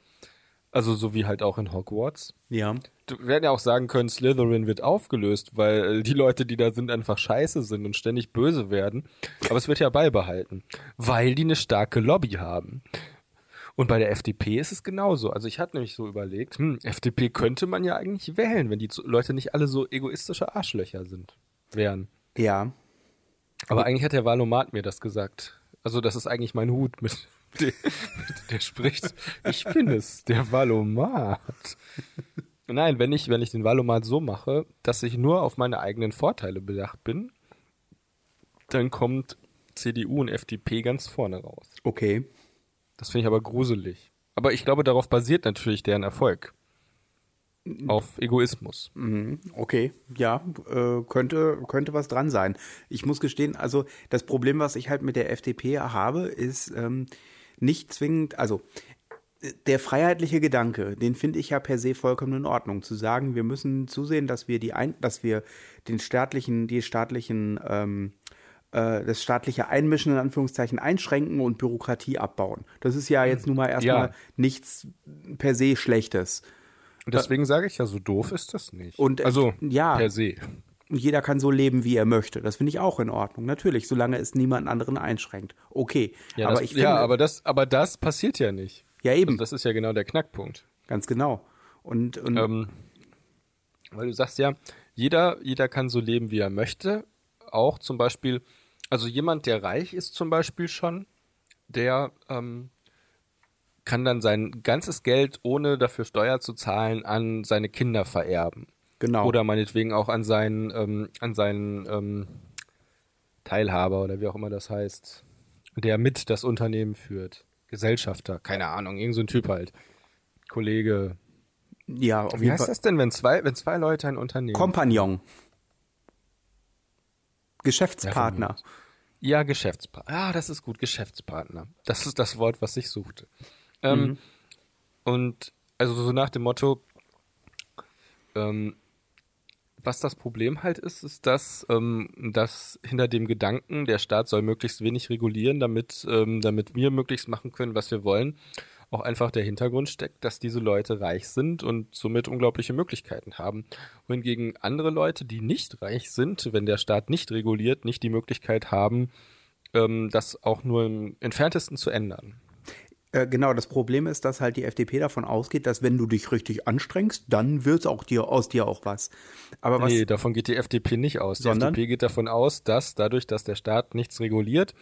Also so wie halt auch in Hogwarts. ja. Du werden ja auch sagen können, Slytherin wird aufgelöst, weil die Leute, die da sind, einfach scheiße sind und ständig böse werden. Aber es wird ja beibehalten, weil die eine starke Lobby haben. Und bei der FDP ist es genauso. Also ich hatte nämlich so überlegt, hm, FDP könnte man ja eigentlich wählen, wenn die Leute nicht alle so egoistische Arschlöcher sind, wären. Ja. Aber eigentlich hat der Valomat mir das gesagt. Also das ist eigentlich mein Hut, mit dem mit, der spricht. Ich bin es, der Valomat. Nein, wenn ich, wenn ich den Wahlomat so mache, dass ich nur auf meine eigenen Vorteile bedacht bin, dann kommt CDU und FDP ganz vorne raus. Okay. Das finde ich aber gruselig. Aber ich glaube, darauf basiert natürlich deren Erfolg. Auf Egoismus. Mhm, Okay, ja, äh, könnte, könnte was dran sein. Ich muss gestehen, also das Problem, was ich halt mit der FDP habe, ist ähm, nicht zwingend, also äh, der freiheitliche Gedanke, den finde ich ja per se vollkommen in Ordnung. Zu sagen, wir müssen zusehen, dass wir die ein, dass wir den staatlichen, die staatlichen, ähm, äh, das staatliche Einmischen in Anführungszeichen einschränken und Bürokratie abbauen. Das ist ja jetzt nun mal erstmal Ja. nichts per se Schlechtes. Und deswegen sage ich ja, so doof ist das nicht. Und, äh, also ja. per se. Und jeder kann so leben, wie er möchte. Das finde ich auch in Ordnung. Natürlich, solange es niemand anderen einschränkt. Okay. Ja, aber das, ich finde, ja aber das, aber das passiert ja nicht. ja eben, Also das ist ja genau der Knackpunkt. ganz genau. Und, und Ähm, weil du sagst ja, jeder, jeder kann so leben, wie er möchte. Auch zum Beispiel, also jemand, der reich ist zum Beispiel schon, der ähm, kann dann sein ganzes Geld, ohne dafür Steuer zu zahlen, an seine Kinder vererben. genau. Oder meinetwegen auch an seinen, ähm, an seinen ähm, Teilhaber oder wie auch immer das heißt, der mit das Unternehmen führt. Gesellschafter, keine Ahnung, irgend so ein Typ halt. Kollege. ja, auf Wie jeden heißt Fall. das denn, wenn zwei, wenn zwei Leute ein Unternehmen Kompagnon. Geschäftspartner. Ja, Geschäftspartner. Ah, das ist gut, Geschäftspartner. Das ist das Wort, was ich suchte. Ähm, Und also so nach dem Motto, ähm, was das Problem halt ist, ist, dass, ähm, dass hinter dem Gedanken, der Staat soll möglichst wenig regulieren, damit, ähm, damit wir möglichst machen können, was wir wollen, auch einfach der Hintergrund steckt, dass diese Leute reich sind und somit unglaubliche Möglichkeiten haben. Wohingegen andere Leute, die nicht reich sind, wenn der Staat nicht reguliert, nicht die Möglichkeit haben, ähm, das auch nur im entferntesten zu ändern. Äh, genau, das Problem ist, dass halt die FDP davon ausgeht, dass wenn du dich richtig anstrengst, dann wird auch dir aus dir auch was. Aber was Nee, davon geht die FDP nicht aus. Die Sondern? FDP geht davon aus, dass dadurch, dass der Staat nichts reguliert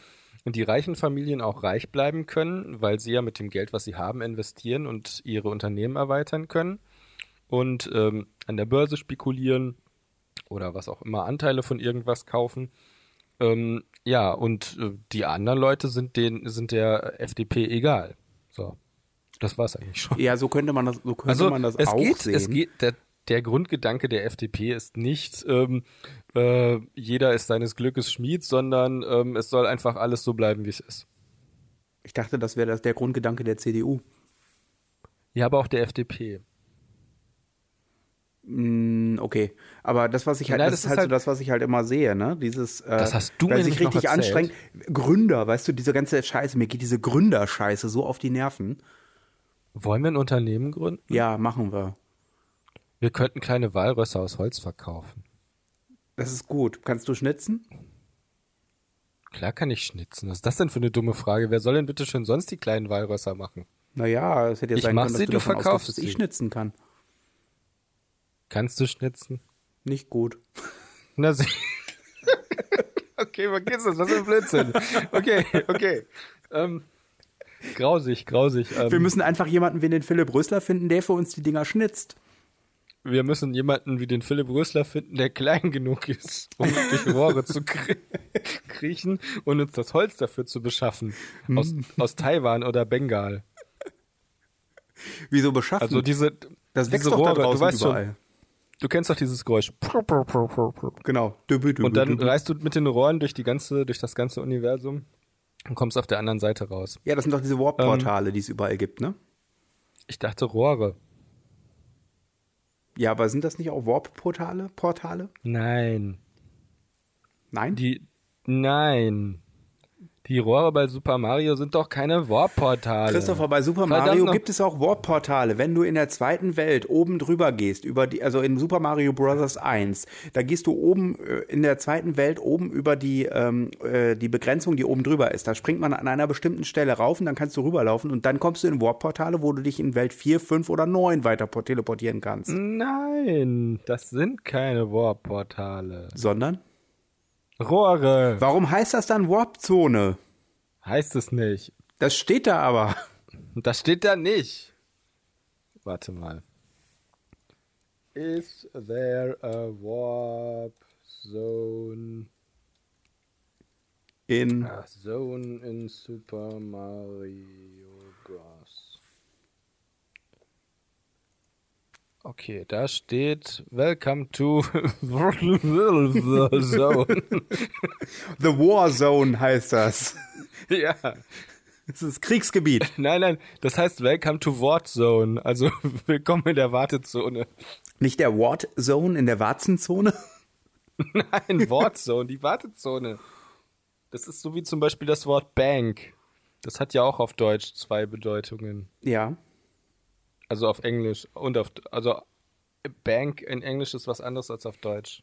und die reichen Familien auch reich bleiben können, weil sie ja mit dem Geld, was sie haben, investieren und ihre Unternehmen erweitern können und ähm, an der Börse spekulieren oder was auch immer Anteile von irgendwas kaufen. Ähm, ja, und äh, die anderen Leute sind den sind der FDP egal. So, das war's eigentlich schon. ja, so könnte man das, so könnte Also man das es auch geht, sehen. es geht, der, der Grundgedanke der FDP ist nicht, ähm, äh, jeder ist seines Glückes Schmied, sondern ähm, es soll einfach alles so bleiben, wie es ist. Ich dachte, das wäre der Grundgedanke der CDU. Ja, aber auch der FDP. Mm, Okay, aber das, was ich halt, Nein, das, das ist halt so halt- das, was ich halt immer sehe, ne? Dieses, äh, Das hast du wer mir sich richtig anstrengt. Gründer, weißt du, diese ganze Scheiße, mir geht diese Gründerscheiße so auf die Nerven. Wollen wir ein Unternehmen gründen? Ja, machen wir. Wir könnten kleine Walrösser aus Holz verkaufen. Das ist gut. Kannst du schnitzen? Klar kann ich schnitzen. Was ist das denn für eine dumme Frage? Wer soll denn bitte schön sonst die kleinen Walrösser machen? Naja, es hätte ja Ich sein mach können, dass sie, du du verkaufst dass ich schnitzen kann. Kannst du schnitzen? Nicht gut. Na, sie. okay, vergiss das, was für ein Blödsinn. Okay, okay. Ähm, grausig, grausig. Ähm, Wir müssen einfach jemanden wie den Philipp Rösler finden, der für uns die Dinger schnitzt. Wir müssen jemanden wie den Philipp Rösler finden, der klein genug ist, um durch Rohre zu krie kriechen und uns das Holz dafür zu beschaffen. Aus, aus Taiwan oder Bengal. Wieso beschaffen? Also diese, das wächst diese doch da Rohre, draußen du weißt überall. schon, du kennst doch dieses Geräusch. Genau. Und dann reist du mit den Rohren durch die ganze, durch das ganze Universum und kommst auf der anderen Seite raus. Ja, das sind doch diese Warp-Portale, die es überall gibt, ne? Ich dachte Rohre. Ja, aber sind das nicht auch Warp-Portale? Portale? Nein. Nein? Die, nein. Die Rohre bei Super Mario sind doch keine Warp-Portale. Christopher, bei Super Verdammt Mario noch- gibt es auch Warp-Portale. Wenn du in der zweiten Welt oben drüber gehst, über die, also in Super Mario Bros. 1, da gehst du oben äh, in der zweiten Welt oben über die, ähm, äh, die Begrenzung, die oben drüber ist. Da springt man an einer bestimmten Stelle rauf und dann kannst du rüberlaufen und dann kommst du in Warp-Portale, wo du dich in Welt 4, 5 oder 9 weiter po- teleportieren kannst. Nein, das sind keine Warp-Portale. Sondern? Rohre Warum heißt das dann Warp-Zone? heißt es nicht. Das steht da aber. Das steht da nicht. Warte mal. Is there a warp zone? In zone in Super Mario Bros. Okay, da steht Welcome to the Zone. The War Zone heißt das. ja. Das ist Kriegsgebiet. Nein, nein, das heißt Welcome to Ward Zone. Also willkommen in der Wartezone. Nicht der Ward Zone in der Warzenzone? Nein, Ward Zone, die Wartezone. Das ist so wie zum Beispiel das Wort Bank. Das hat ja auch auf Deutsch zwei Bedeutungen. Ja. Also auf Englisch und auf also Bank in Englisch ist was anderes als auf Deutsch.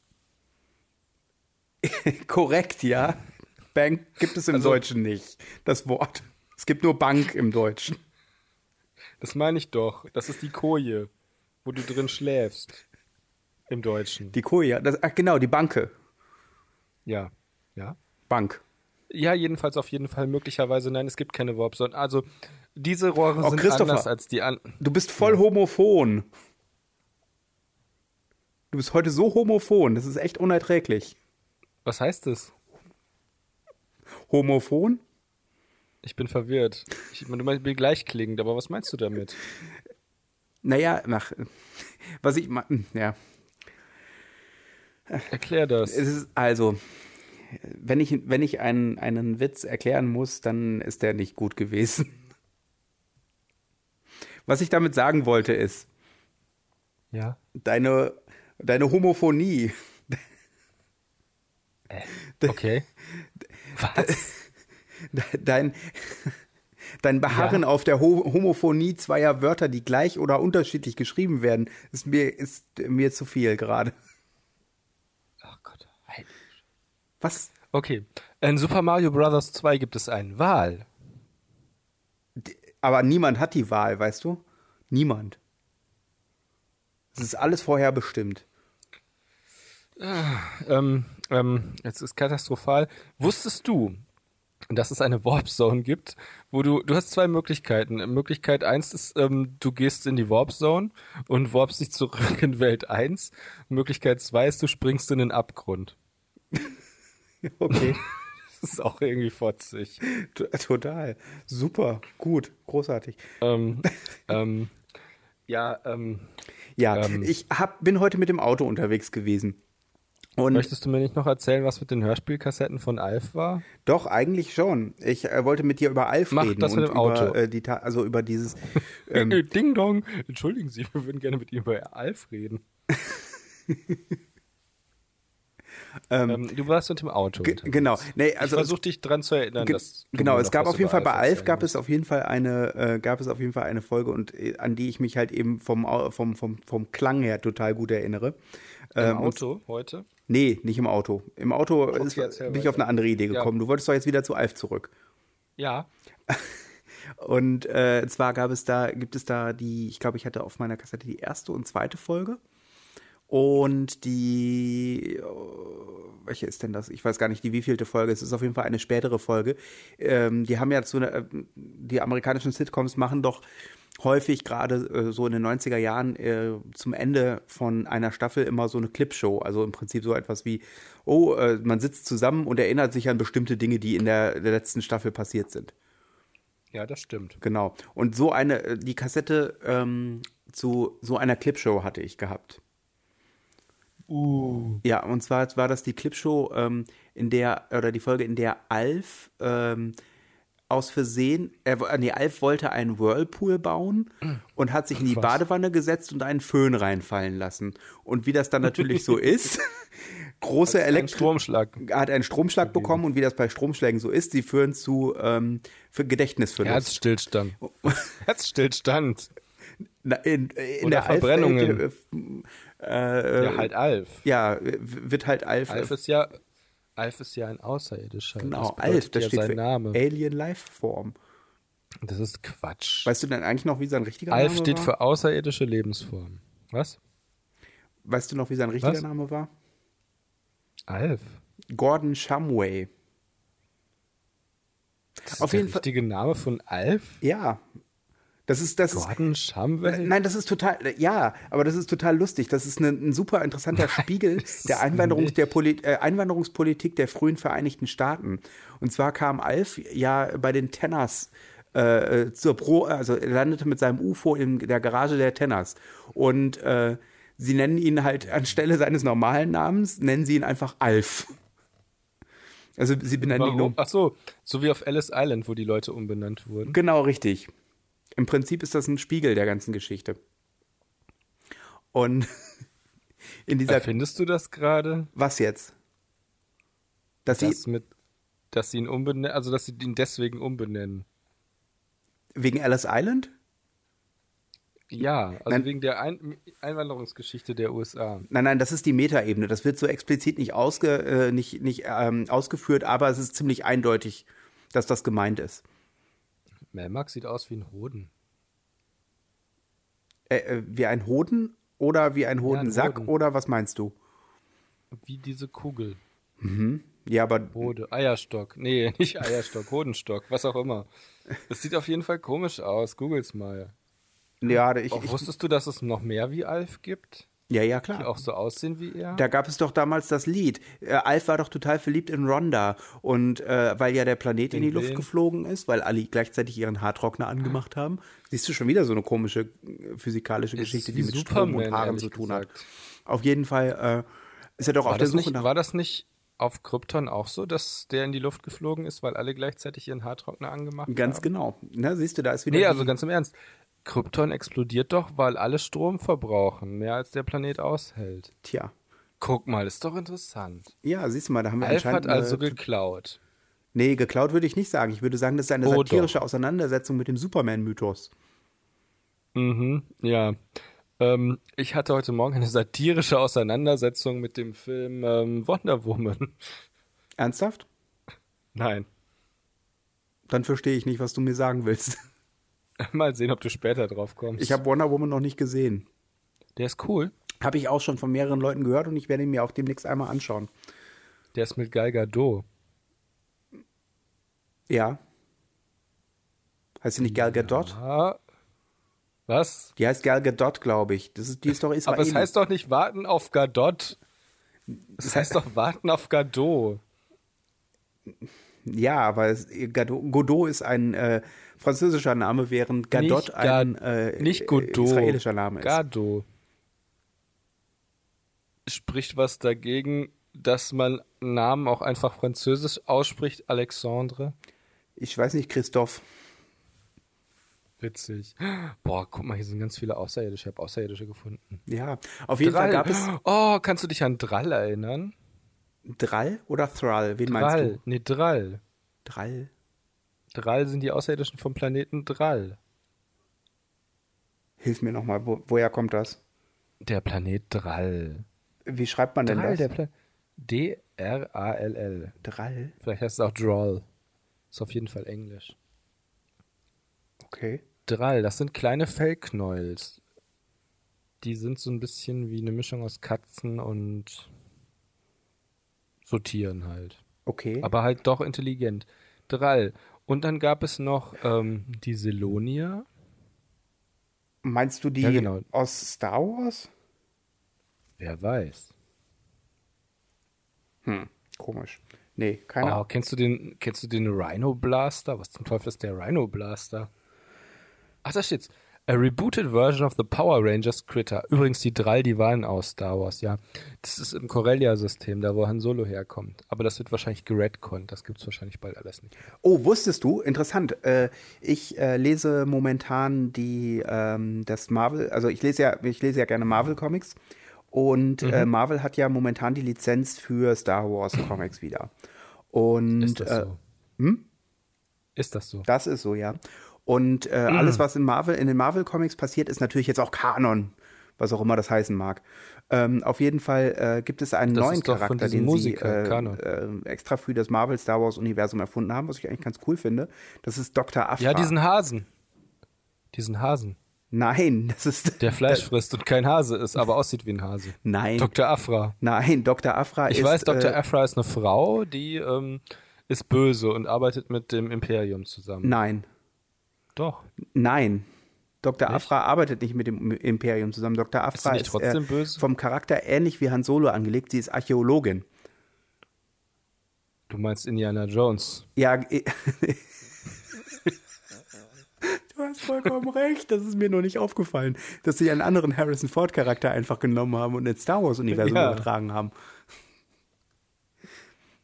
Korrekt, ja. Bank gibt es im Also- Deutschen nicht, das Wort. Es gibt nur Bank im Deutschen. Das meine ich doch. Das ist die Koje, wo du drin schläfst. Im Deutschen. Die Koja, das, ach genau, die Banke. ja. Ja. Bank. Ja, jedenfalls auf jeden Fall möglicherweise nein, es gibt keine Warp Zone. Also diese Rohre Oh, sind Christopher. anders als die an. Du bist voll homophon. Du bist heute so homophon, das ist echt unerträglich. Was heißt das? Homophon? Ich bin verwirrt. Ich, du meinst, bin gleichklingend, aber was meinst du damit? Naja, nach, was ich, ma- ja, Erklär das. es ist also, wenn ich, wenn ich einen, einen Witz erklären muss, dann ist der nicht gut gewesen. Was ich damit sagen wollte ist, Ja. deine, deine Homophonie, Okay. Was? dein, dein Beharren auf der Ho Homophonie zweier Wörter, die gleich oder unterschiedlich geschrieben werden, ist mir, ist mir zu viel gerade. Oh Gott. heilig. Was? Okay. In Super Mario Bros. 2 gibt es einen Wal. Aber niemand hat die Wahl, weißt du? Niemand. Es ist alles vorher bestimmt. Ähm, ähm, jetzt ist katastrophal. Wusstest du, dass es eine Warp Zone gibt, wo du, du hast zwei Möglichkeiten. Möglichkeit eins ist, ähm, du gehst in die Warp Zone und warpst dich zurück in Welt 1. Möglichkeit zwei ist, du springst in den Abgrund. Okay. Das ist auch irgendwie fotzig. T- Total. Super. Gut. Großartig. ähm, ähm, ja, ähm, Ja, Ähm. ich hab, bin heute mit dem Auto unterwegs gewesen. Und möchtest du mir nicht noch erzählen, was mit den Hörspielkassetten von Alf war? doch, eigentlich schon. Ich äh, wollte mit dir über Alf Mach reden das und mit dem Auto. über äh, die Ta also über dieses ähm, Äh, Ding Dong. Entschuldigen Sie, wir würden gerne mit Ihnen über Alf reden. ähm, du warst mit dem Auto. genau. Nee, ich also versuche dich dran zu erinnern, Ge- genau, es gab auf jeden Fall bei Alf gab es auf jeden Fall eine äh, gab es auf jeden Fall eine Folge und äh, an die ich mich halt eben vom vom vom vom Klang her total gut erinnere. im Ähm, und- Auto heute. Nee, nicht im Auto. Im Auto Okay, ist, bin ich auf eine andere Idee Ja. gekommen. Du wolltest doch jetzt wieder zu Alf zurück. Ja. Und äh, zwar gab es da, gibt es da die, ich glaube, ich hatte auf meiner Kassette die erste und zweite Folge. Und die, oh, welche ist denn das? Ich weiß gar nicht, die wievielte Folge. Es ist auf jeden Fall eine spätere Folge. Ähm, die haben ja eine, äh, die amerikanischen Sitcoms machen doch häufig gerade äh, so in den 90er Jahren äh, zum Ende von einer Staffel immer so eine Clipshow. Also im Prinzip so etwas wie, oh, äh, man sitzt zusammen und erinnert sich an bestimmte Dinge, die in der, der letzten Staffel passiert sind. Ja, das stimmt. Genau. Und so eine, äh, die Kassette ähm, zu so einer Clipshow hatte ich gehabt. Uh. Ja, und zwar war das die Clipshow, ähm, in der, oder die Folge, in der Alf ähm, aus Versehen, er, nee, Alf wollte einen Whirlpool bauen und hat sich in die Was? Badewanne gesetzt und einen Föhn reinfallen lassen. Und wie das dann natürlich so ist, große Ein Elektro Stromschlag. hat einen Stromschlag bekommen und wie das bei Stromschlägen so ist, sie führen zu ähm, für Gedächtnisverlust. Herzstillstand. Herzstillstand. Na, in, in Oder der Verbrennungen. Alf, äh, äh, Ja, halt Alf. ja, wird halt Alf. Alf ist ja, Alf ist ja ein Außerirdischer. genau, das Alf, das ja steht sein für Name. Alien Lifeform. Das ist Quatsch. Weißt du denn eigentlich noch, wie sein richtiger Alf Name steht war? für außerirdische Lebensform. Was? Weißt du noch, wie sein richtiger Was? Name war? Alf. Gordon Shumway. Das Auf ist der jeden Fall- richtige Name von Alf? Ja. Das ist, das Gordon ist, Schamwell? Nein, das ist total, ja, aber das ist total lustig. Das ist eine, ein super interessanter Spiegel der, Einwanderungs, der Poli äh, Einwanderungspolitik der frühen Vereinigten Staaten. Und zwar kam Alf ja bei den Tenners äh, zur Pro, also er landete mit seinem UFO in der Garage der Tenners. Und äh, sie nennen ihn halt anstelle seines normalen Namens, nennen sie ihn einfach Alf. Also sie benennen ihn um. Ach so, so wie auf Ellis Island, wo die Leute umbenannt wurden. Genau, richtig. Im Prinzip ist das ein Spiegel der ganzen Geschichte. Und in dieser. Findest du das gerade? Was jetzt? Dass das sie mit, dass sie ihn umbenennen, also dass sie ihn deswegen umbenennen. wegen Ellis Island? Ja, also Nein. wegen der Ein Einwanderungsgeschichte der USA. Nein, nein, das ist die Metaebene. Das wird so explizit nicht, ausge, äh, nicht, nicht ähm, ausgeführt, aber es ist ziemlich eindeutig, dass das gemeint ist. Melmac sieht aus wie ein Hoden. Äh, äh, wie ein Hoden oder wie ein Hodensack Hoden. oder was meinst du? Wie diese Kugel. Ja, aber Hode, Eierstock. Nee, nicht Eierstock, Hodenstock, was auch immer. Das sieht auf jeden Fall komisch aus. Googles mal. ja, ich, Auch ich, wusstest du, dass es noch mehr wie Alf gibt? Ja, ja, Die klar. auch so aussehen wie er? Da gab es doch damals das Lied. Äh, Alf war doch total verliebt in Rhonda. Und äh, weil ja der Planet in, In die Luft geflogen ist, weil alle gleichzeitig ihren Haartrockner angemacht haben. Siehst du schon wieder so eine komische äh, physikalische Geschichte, die mit Strom und Haaren zu tun gesagt. hat. Auf jeden Fall äh, ist er doch auf War der das, Suche nicht, nach. war das nicht auf Krypton auch so, dass der in die Luft geflogen ist, weil alle gleichzeitig ihren Haartrockner angemacht Ganz haben? genau. Ne, siehst du, da ist wieder. Nee, die- also ganz im Ernst. Krypton explodiert doch, weil alle Strom verbrauchen, mehr als der Planet aushält. Tja. Guck mal, ist doch interessant. Ja, siehst du mal, da haben wir Alf anscheinend. hat also eine- geklaut. nee, geklaut würde ich nicht sagen. Ich würde sagen, das ist eine Oh, satirische Auseinandersetzung mit dem Superman-Mythos. Mhm, ja. Ähm, ich hatte heute Morgen eine satirische Auseinandersetzung mit dem Film ähm, Wonder Woman. Ernsthaft? Nein. Dann verstehe ich nicht, was du mir sagen willst. Mal sehen, ob du später drauf kommst. Ich habe Wonder Woman noch nicht gesehen. Der ist cool. Habe ich auch schon von mehreren Leuten gehört und ich werde ihn mir auch demnächst einmal anschauen. Der ist mit Gal Gadot. Ja. Heißt sie nicht Gal Gadot? Ah. Was? Die heißt Gal Gadot, glaube ich. Das ist, die ist doch Aber Israelin. es heißt doch nicht warten auf Gadot. Es heißt doch warten auf Gadot. ja, aber es, Gadot, Godot ist ein äh, französischer Name, während Gadot nicht ein äh, nicht Godot. israelischer Name ist. Gadot. Spricht was dagegen, dass man Namen auch einfach französisch ausspricht, Alexandre? Ich weiß nicht, Christoph. Witzig. Boah, guck mal, hier sind ganz viele Außerirdische. Ich habe Außerirdische gefunden. Ja, auf jeden Fall Drall. gab es Oh, kannst du dich an Drall erinnern? Drall oder Thrall? Wen meinst Drall. du? Nee, Drall. Drall. Drall sind die Außerirdischen vom Planeten Drall. Hilf mir nochmal, wo, woher kommt das? Der Planet Drall. Wie schreibt man denn Drall, das? der Planet. D-R-A-L-L. Drall? Vielleicht heißt es auch Droll. Ist auf jeden Fall Englisch. Okay. Drall, das sind kleine Fellknäuels. Die sind so ein bisschen wie eine Mischung aus Katzen und so Tieren halt. Okay. Aber halt doch intelligent. Drall. Und dann gab es noch ähm, die Selonia. Meinst du die Ja, genau. aus Star Wars? Wer weiß. Hm, komisch. Nee, keine Oh, Ahnung. kennst du den, kennst du den Rhino Blaster? Was zum Teufel ist der Rhino Blaster? Ach, da steht's. A rebooted version of the Power Rangers Critter. Übrigens, die Drall, die waren aus Star Wars, ja. Das ist im Corellia-System, da wo Han Solo herkommt. Aber das wird wahrscheinlich geredconnt. Das gibt's wahrscheinlich bald alles nicht. Oh, wusstest du? Interessant. Äh, ich äh, lese momentan die ähm, das Marvel, also ich lese ja, ich lese ja gerne Marvel Comics und äh, Mhm. Marvel hat ja momentan die Lizenz für Star Wars Comics wieder. Und Ist das äh, so? Ist das so? das ist so, ja. Und äh, Mhm. alles, was in Marvel, in den Marvel Comics passiert, ist natürlich jetzt auch Kanon, was auch immer das heißen mag. Ähm, auf jeden Fall äh, gibt es einen Das neuen Charakter, den Musiker, sie äh, äh, extra für das Marvel Star Wars Universum erfunden haben, was ich eigentlich ganz cool finde. Das ist Dr. Afra. Ja, diesen Hasen. Diesen Hasen. Nein, das ist Der Fleisch frisst und kein Hase ist, aber aussieht wie ein Hase. Nein, Dr. Afra. nein, Dr. Afra Ich ist weiß, Dr. Äh, Afra ist eine Frau, die ähm, ist böse und arbeitet mit dem Imperium zusammen. nein, Doch. nein. Dr. Afra arbeitet nicht mit dem Imperium zusammen. Dr. Afra nicht ist, trotzdem äh, böse? vom Charakter ähnlich wie Han Solo angelegt. Sie ist Archäologin. Du meinst Indiana Jones. Ja, du hast vollkommen recht. Das ist mir nur nicht aufgefallen, dass sie einen anderen Harrison Ford Charakter einfach genommen haben und ins Star Wars Universum Ja. übertragen haben.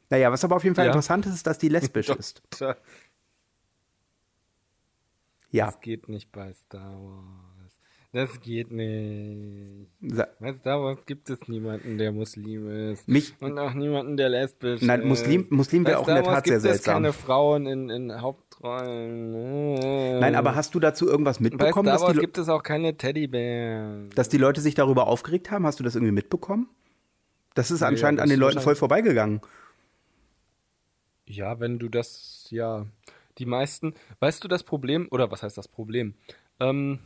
Naja, was aber auf jeden Fall Ja. interessant ist, ist, dass die lesbisch ist. Ja. Das geht nicht bei Star Wars. Das geht nicht. Sa- Bei Star Wars gibt es niemanden, der Muslim ist. Mich- Und auch niemanden, der lesbisch Nein, ist. Muslim- Muslim wäre Bei auch in der Star Wars Tat sehr gibt es seltsam. keine Frauen in, in Hauptrollen. Nein, aber hast du dazu irgendwas Bei mitbekommen, Star dass Wars gibt es auch keine Teddybären. dass die Leute sich darüber aufgeregt haben? Hast du das irgendwie mitbekommen? Das ist Ja, anscheinend das an den Leuten voll vorbeigegangen. Ja, wenn du das, ja, die meisten, weißt du das Problem, oder was heißt das Problem? Ähm,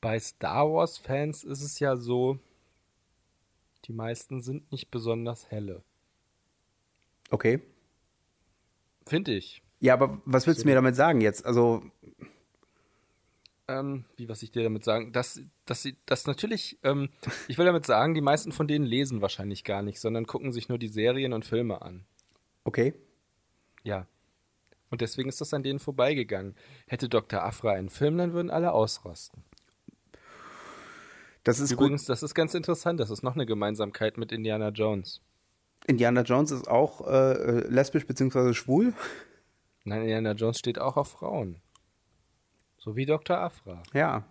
bei Star Wars-Fans ist es ja so, die meisten sind nicht besonders helle. Okay. Finde ich. Ja, aber was willst du mir damit sagen jetzt? Also, Ähm, wie was ich dir damit sagen? Dass, dass sie, das natürlich, ähm, ich will damit sagen, die meisten von denen lesen wahrscheinlich gar nicht, sondern gucken sich nur die Serien und Filme an. okay. Ja. Und deswegen ist das an denen vorbeigegangen. Hätte Dr. Afra einen Film, dann würden alle ausrasten. Das ist Übrigens, das ist ganz interessant. Das ist noch eine Gemeinsamkeit mit Indiana Jones. gut. Indiana Jones ist auch äh, äh, lesbisch bzw. schwul. Nein, Indiana Jones steht auch auf Frauen. So wie Dr. Afra. Ja.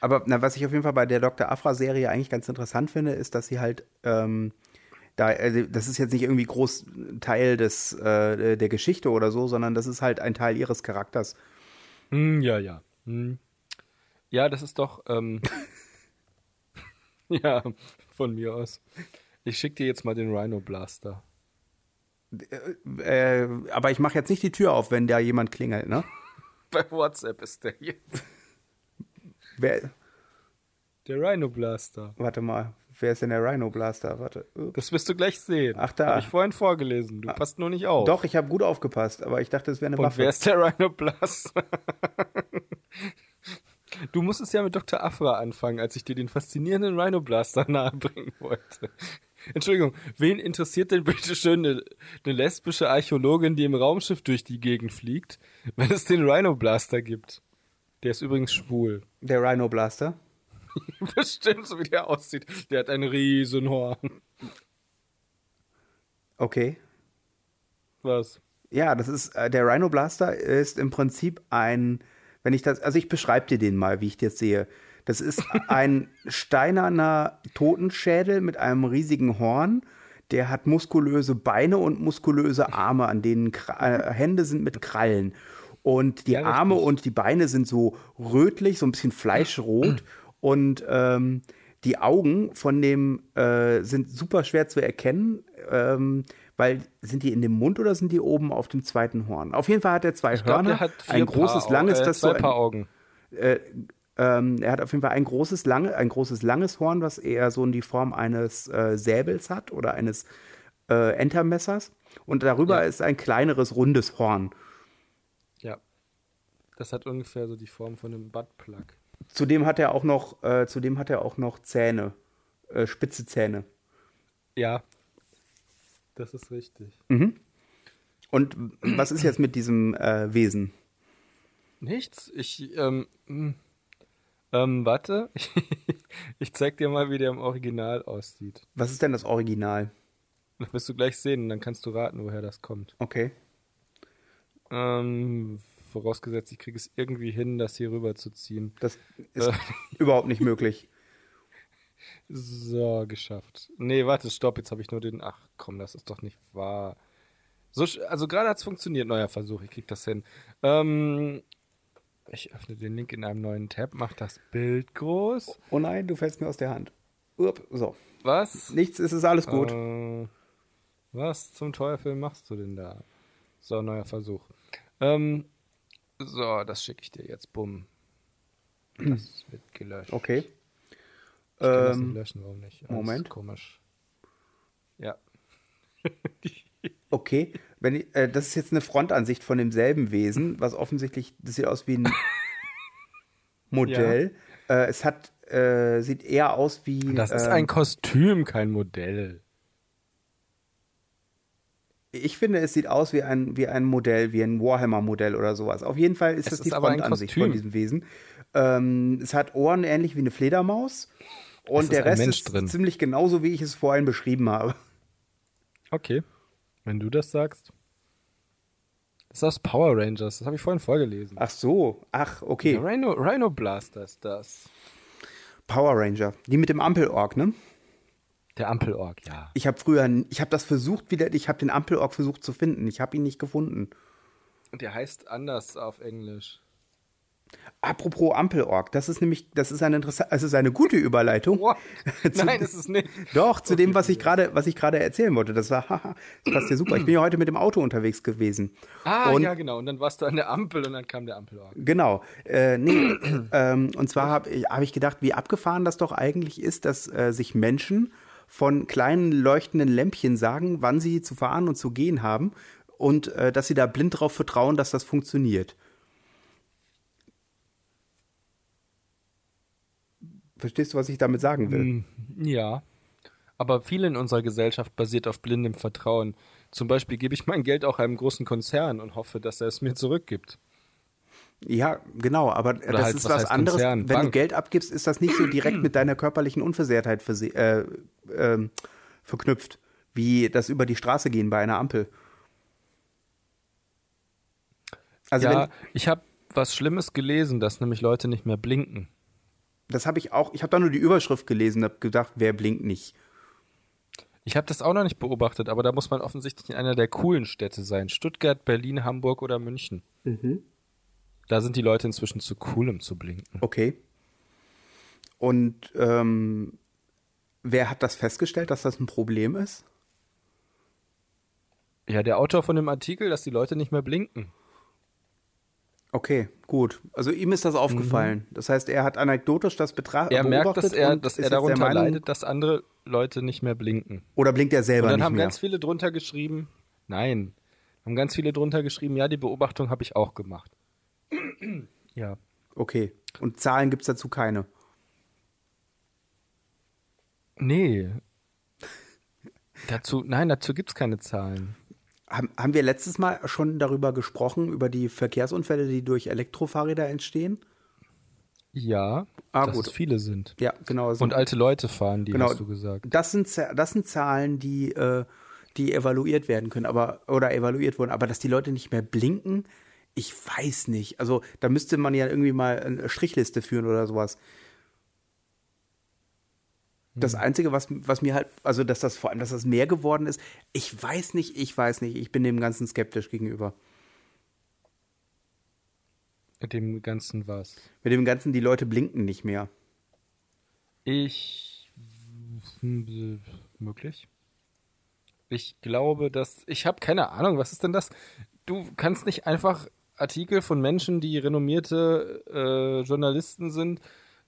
Aber na, was ich auf jeden Fall bei der Dr. Afra-Serie eigentlich ganz interessant finde, ist, dass sie halt ähm, da, also das ist jetzt nicht irgendwie groß Teil des äh, der Geschichte oder so, sondern das ist halt ein Teil ihres Charakters. Hm, ja, ja. Hm. Ja, das ist doch. Ähm, ja, von mir aus. Ich schicke dir jetzt mal den Rhino Blaster. Äh, aber ich mache jetzt nicht die Tür auf, wenn da jemand klingelt, ne? Bei WhatsApp ist der jetzt. Wer, Der Rhino Blaster. warte mal, wer ist denn der Rhino Blaster? Warte. Das wirst du gleich sehen. Ach, da. Habe ich vorhin vorgelesen. Du passt nur nicht auf. Doch, ich habe gut aufgepasst, aber ich dachte, es wäre eine Und Waffe. wer ist der Rhino Blaster? Du musstest ja mit Dr. Afra anfangen, als ich dir den faszinierenden Rhino Blaster nahebringen wollte. Entschuldigung, wen interessiert denn bitte schön eine, eine lesbische Archäologin, die im Raumschiff durch die Gegend fliegt, wenn es den Rhino Blaster gibt? Der ist übrigens schwul. Der Rhino Blaster? Bestimmt, so wie der aussieht. Der hat ein Riesenhorn. Okay. Was? Ja, das ist, äh, der Rhino Blaster ist im Prinzip ein, wenn ich das, also ich beschreibe dir den mal, wie ich das sehe. Das ist ein steinerner Totenschädel mit einem riesigen Horn. Der hat muskulöse Beine und muskulöse Arme, an denen Kra äh, Hände sind mit Krallen. Und die Ja. Arme und die Beine sind so rötlich, so ein bisschen fleischrot. und ähm, die Augen von dem äh, sind super schwer zu erkennen, ähm, weil sind die in dem Mund oder sind die oben auf dem zweiten Horn? Auf jeden Fall hat er zwei Ich Hörner, der hat ein großes, Paar, langes, äh, das zwei so Paar ein, Augen. ähm, er hat auf jeden Fall ein großes, lange, ein großes, langes Horn, was eher so in die Form eines äh, Säbels hat oder eines äh, Entermessers. Und darüber Ja. ist ein kleineres, rundes Horn. Ja. Das hat ungefähr so die Form von einem Buttplug. Zudem hat er auch noch, äh, zudem hat er auch noch Zähne, äh, spitze Zähne. Ja. Das ist richtig. Und was ist jetzt mit diesem äh, Wesen? Nichts. Ich, ähm, hm. ähm, warte. ich zeig dir mal, wie der im Original aussieht. Was ist denn das Original? Das wirst du gleich sehen dann kannst du raten, woher das kommt. Okay. Ähm, vorausgesetzt, ich kriege es irgendwie hin, das hier rüber zu ziehen. Das ist überhaupt nicht möglich. So, geschafft. Nee, warte, stopp, jetzt habe ich nur den. Ach komm, das ist doch nicht wahr. So, also gerade hat es funktioniert, neuer Versuch, ich krieg das hin. Ähm, ich öffne den Link in einem neuen Tab, mach das Bild groß. Oh nein, du fällst mir aus der Hand. Upp, so. Was? Nichts, es ist alles gut. Äh, was zum Teufel machst du denn da? So, neuer Versuch. Ähm, so, das schicke ich dir jetzt. Bumm. Das wird gelöscht. Okay. Ich kann das nicht Ähm, löschen, warum nicht? Alles Moment. Komisch. Ja. okay. Wenn ich, äh, das ist jetzt eine Frontansicht von demselben Wesen, was offensichtlich, das sieht aus wie ein Modell. Äh, es hat, äh, sieht eher aus wie. Das ist ein Kostüm, kein Modell. Ich finde, es sieht aus wie ein, wie ein Modell, wie ein Warhammer-Modell oder sowas. Auf jeden Fall ist Es das ist die Frontansicht von diesem Wesen. Ähm, es hat Ohren ähnlich wie eine Fledermaus. Und der Rest Mensch ist drin. ziemlich genauso, wie ich es vorhin beschrieben habe. Okay. Wenn du das sagst. Das ist aus Power Rangers. Das habe ich vorhin vorgelesen. Ach so, ach, okay. Der Rhino, Rhino Blaster ist das. Power Ranger. Die mit dem Ampelorg, ne? Der Ampelorg, ja. Ich habe früher, ich habe das versucht wieder, ich habe den Ampelorg versucht zu finden. Ich habe ihn nicht gefunden. Und der heißt anders auf Englisch. Apropos Ampelorg, das ist nämlich, das ist eine interessante, es ist eine gute Überleitung. What? Zu- Nein, ist es nicht. Doch, zu dem, was ich gerade, was ich gerade erzählen wollte. Das war, haha, das passt ja super. Ich bin ja heute mit dem Auto unterwegs gewesen. Ah, und ja, genau. Und dann warst du an der Ampel und dann kam der Ampelorg. Genau. Äh, nee, ähm, und zwar habe ich, hab ich gedacht, wie abgefahren das doch eigentlich ist, dass äh, sich Menschen von kleinen leuchtenden Lämpchen sagen, wann sie zu fahren und zu gehen haben und äh, dass sie da blind darauf vertrauen, dass das funktioniert. Verstehst du, was ich damit sagen will? Hm, Ja. Aber viel in unserer Gesellschaft basiert auf blindem Vertrauen. Zum Beispiel gebe ich mein Geld auch einem großen Konzern und hoffe, dass er es mir zurückgibt. Ja, genau, aber das halt, ist was was, anderes. Konzern? Wenn du. Geld abgibst, ist das nicht so direkt mit deiner körperlichen Unversehrtheit verse- äh, ähm, verknüpft, wie das über die Straße gehen bei einer Ampel. Also ja, wenn, ich habe was Schlimmes gelesen, dass nämlich Leute nicht mehr blinken. das habe ich auch, ich habe da nur die Überschrift gelesen, habe gedacht, wer blinkt nicht. Ich habe das auch noch nicht beobachtet, aber da muss man offensichtlich in einer der coolen Städte sein. Stuttgart, Berlin, Hamburg oder München. Da sind die Leute inzwischen zu cool, um zu blinken. Okay. Und ähm, wer hat das festgestellt, dass das ein Problem ist? Ja, der Autor von dem Artikel, dass die Leute nicht mehr blinken. Okay, gut. Also ihm ist das aufgefallen. Das heißt, er hat anekdotisch das betrachtet. Er merkt, dass er, dass er darunter Meinung- leidet, dass andere Leute nicht mehr blinken. Oder blinkt er selber Und dann nicht haben mehr? ganz viele drunter geschrieben, nein, haben ganz viele drunter geschrieben, ja, die Beobachtung habe ich auch gemacht. Ja. Okay. Und Zahlen gibt es dazu keine. Nee. dazu, nein, dazu gibt's keine Zahlen. Haben, haben wir letztes Mal schon darüber gesprochen, über die Verkehrsunfälle, die durch Elektrofahrräder entstehen? Ja, Ah, dass gut. es viele sind. Ja, genau. es Und alte Leute fahren, die genau, hast du gesagt. Das sind, das sind Zahlen, die, äh, die evaluiert werden können, aber oder evaluiert wurden. Aber dass die Leute nicht mehr blinken, ich weiß nicht. Also da müsste man ja irgendwie mal eine Strichliste führen oder sowas. Das Hm. Einzige, was, was mir halt, also dass das vor allem, dass das mehr geworden ist, ich weiß nicht, ich weiß nicht, ich bin dem Ganzen skeptisch gegenüber. Mit dem ganzen was. Mit dem Ganzen, die Leute blinken nicht mehr. Ich hm, möglich. Ich glaube, dass ich habe keine Ahnung, was ist denn das? Du kannst nicht einfach Artikel von Menschen, die renommierte äh, Journalisten sind,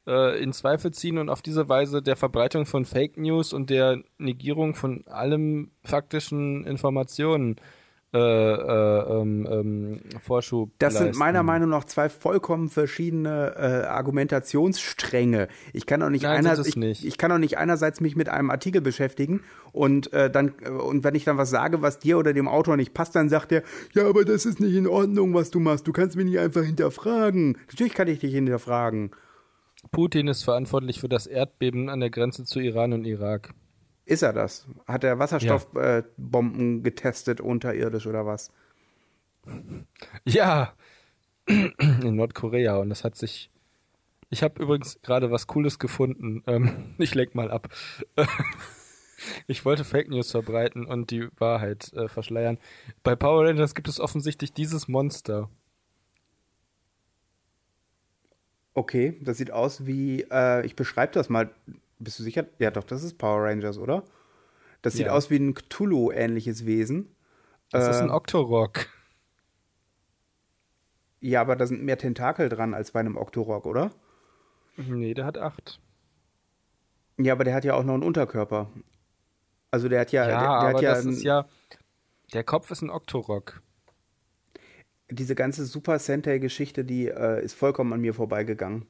äh, in Zweifel ziehen und auf diese Weise der Verbreitung von Fake News und der Negierung von allem faktischen Informationen äh, äh, ähm, ähm, Vorschub Das sind leisten. meiner Meinung nach zwei vollkommen verschiedene äh, Argumentationsstränge. Ich kann auch nicht, Nein, sind einer, ich, nicht. ich kann auch nicht einerseits mich mit einem Artikel beschäftigen und äh, dann äh, und wenn ich dann was sage, was dir oder dem Autor nicht passt, dann sagt er, ja, aber das ist nicht in Ordnung, was du machst. Du kannst mich nicht einfach hinterfragen. Natürlich kann ich dich hinterfragen. Putin ist verantwortlich für das Erdbeben an der Grenze zu Iran und Irak. Ist er das? Hat er Wasserstoffbomben äh, Bomben getestet unterirdisch oder was? Ja, in Nordkorea und das hat sich. Ich habe übrigens gerade was Cooles gefunden. Ähm, ich leg mal ab. Ich wollte Fake News verbreiten und die Wahrheit äh, verschleiern. Bei Power Rangers gibt es offensichtlich dieses Monster. Okay, das sieht aus wie, äh, ich beschreibe das mal. Bist du sicher? Ja, doch, das ist Power Rangers, oder? Das sieht Ja. aus wie ein Cthulhu-ähnliches Wesen. Das ist ein Ähm, Octorok. Ja, aber da sind mehr Tentakel dran als bei einem Octorok, oder? Nee, der hat acht. Ja, aber der hat ja auch noch einen Unterkörper. Also der hat ja, Ja, der, der aber hat ja, das ist ja. Der Kopf ist ein Octorok. Diese ganze Super Sentai-Geschichte, die äh, ist vollkommen an mir vorbeigegangen.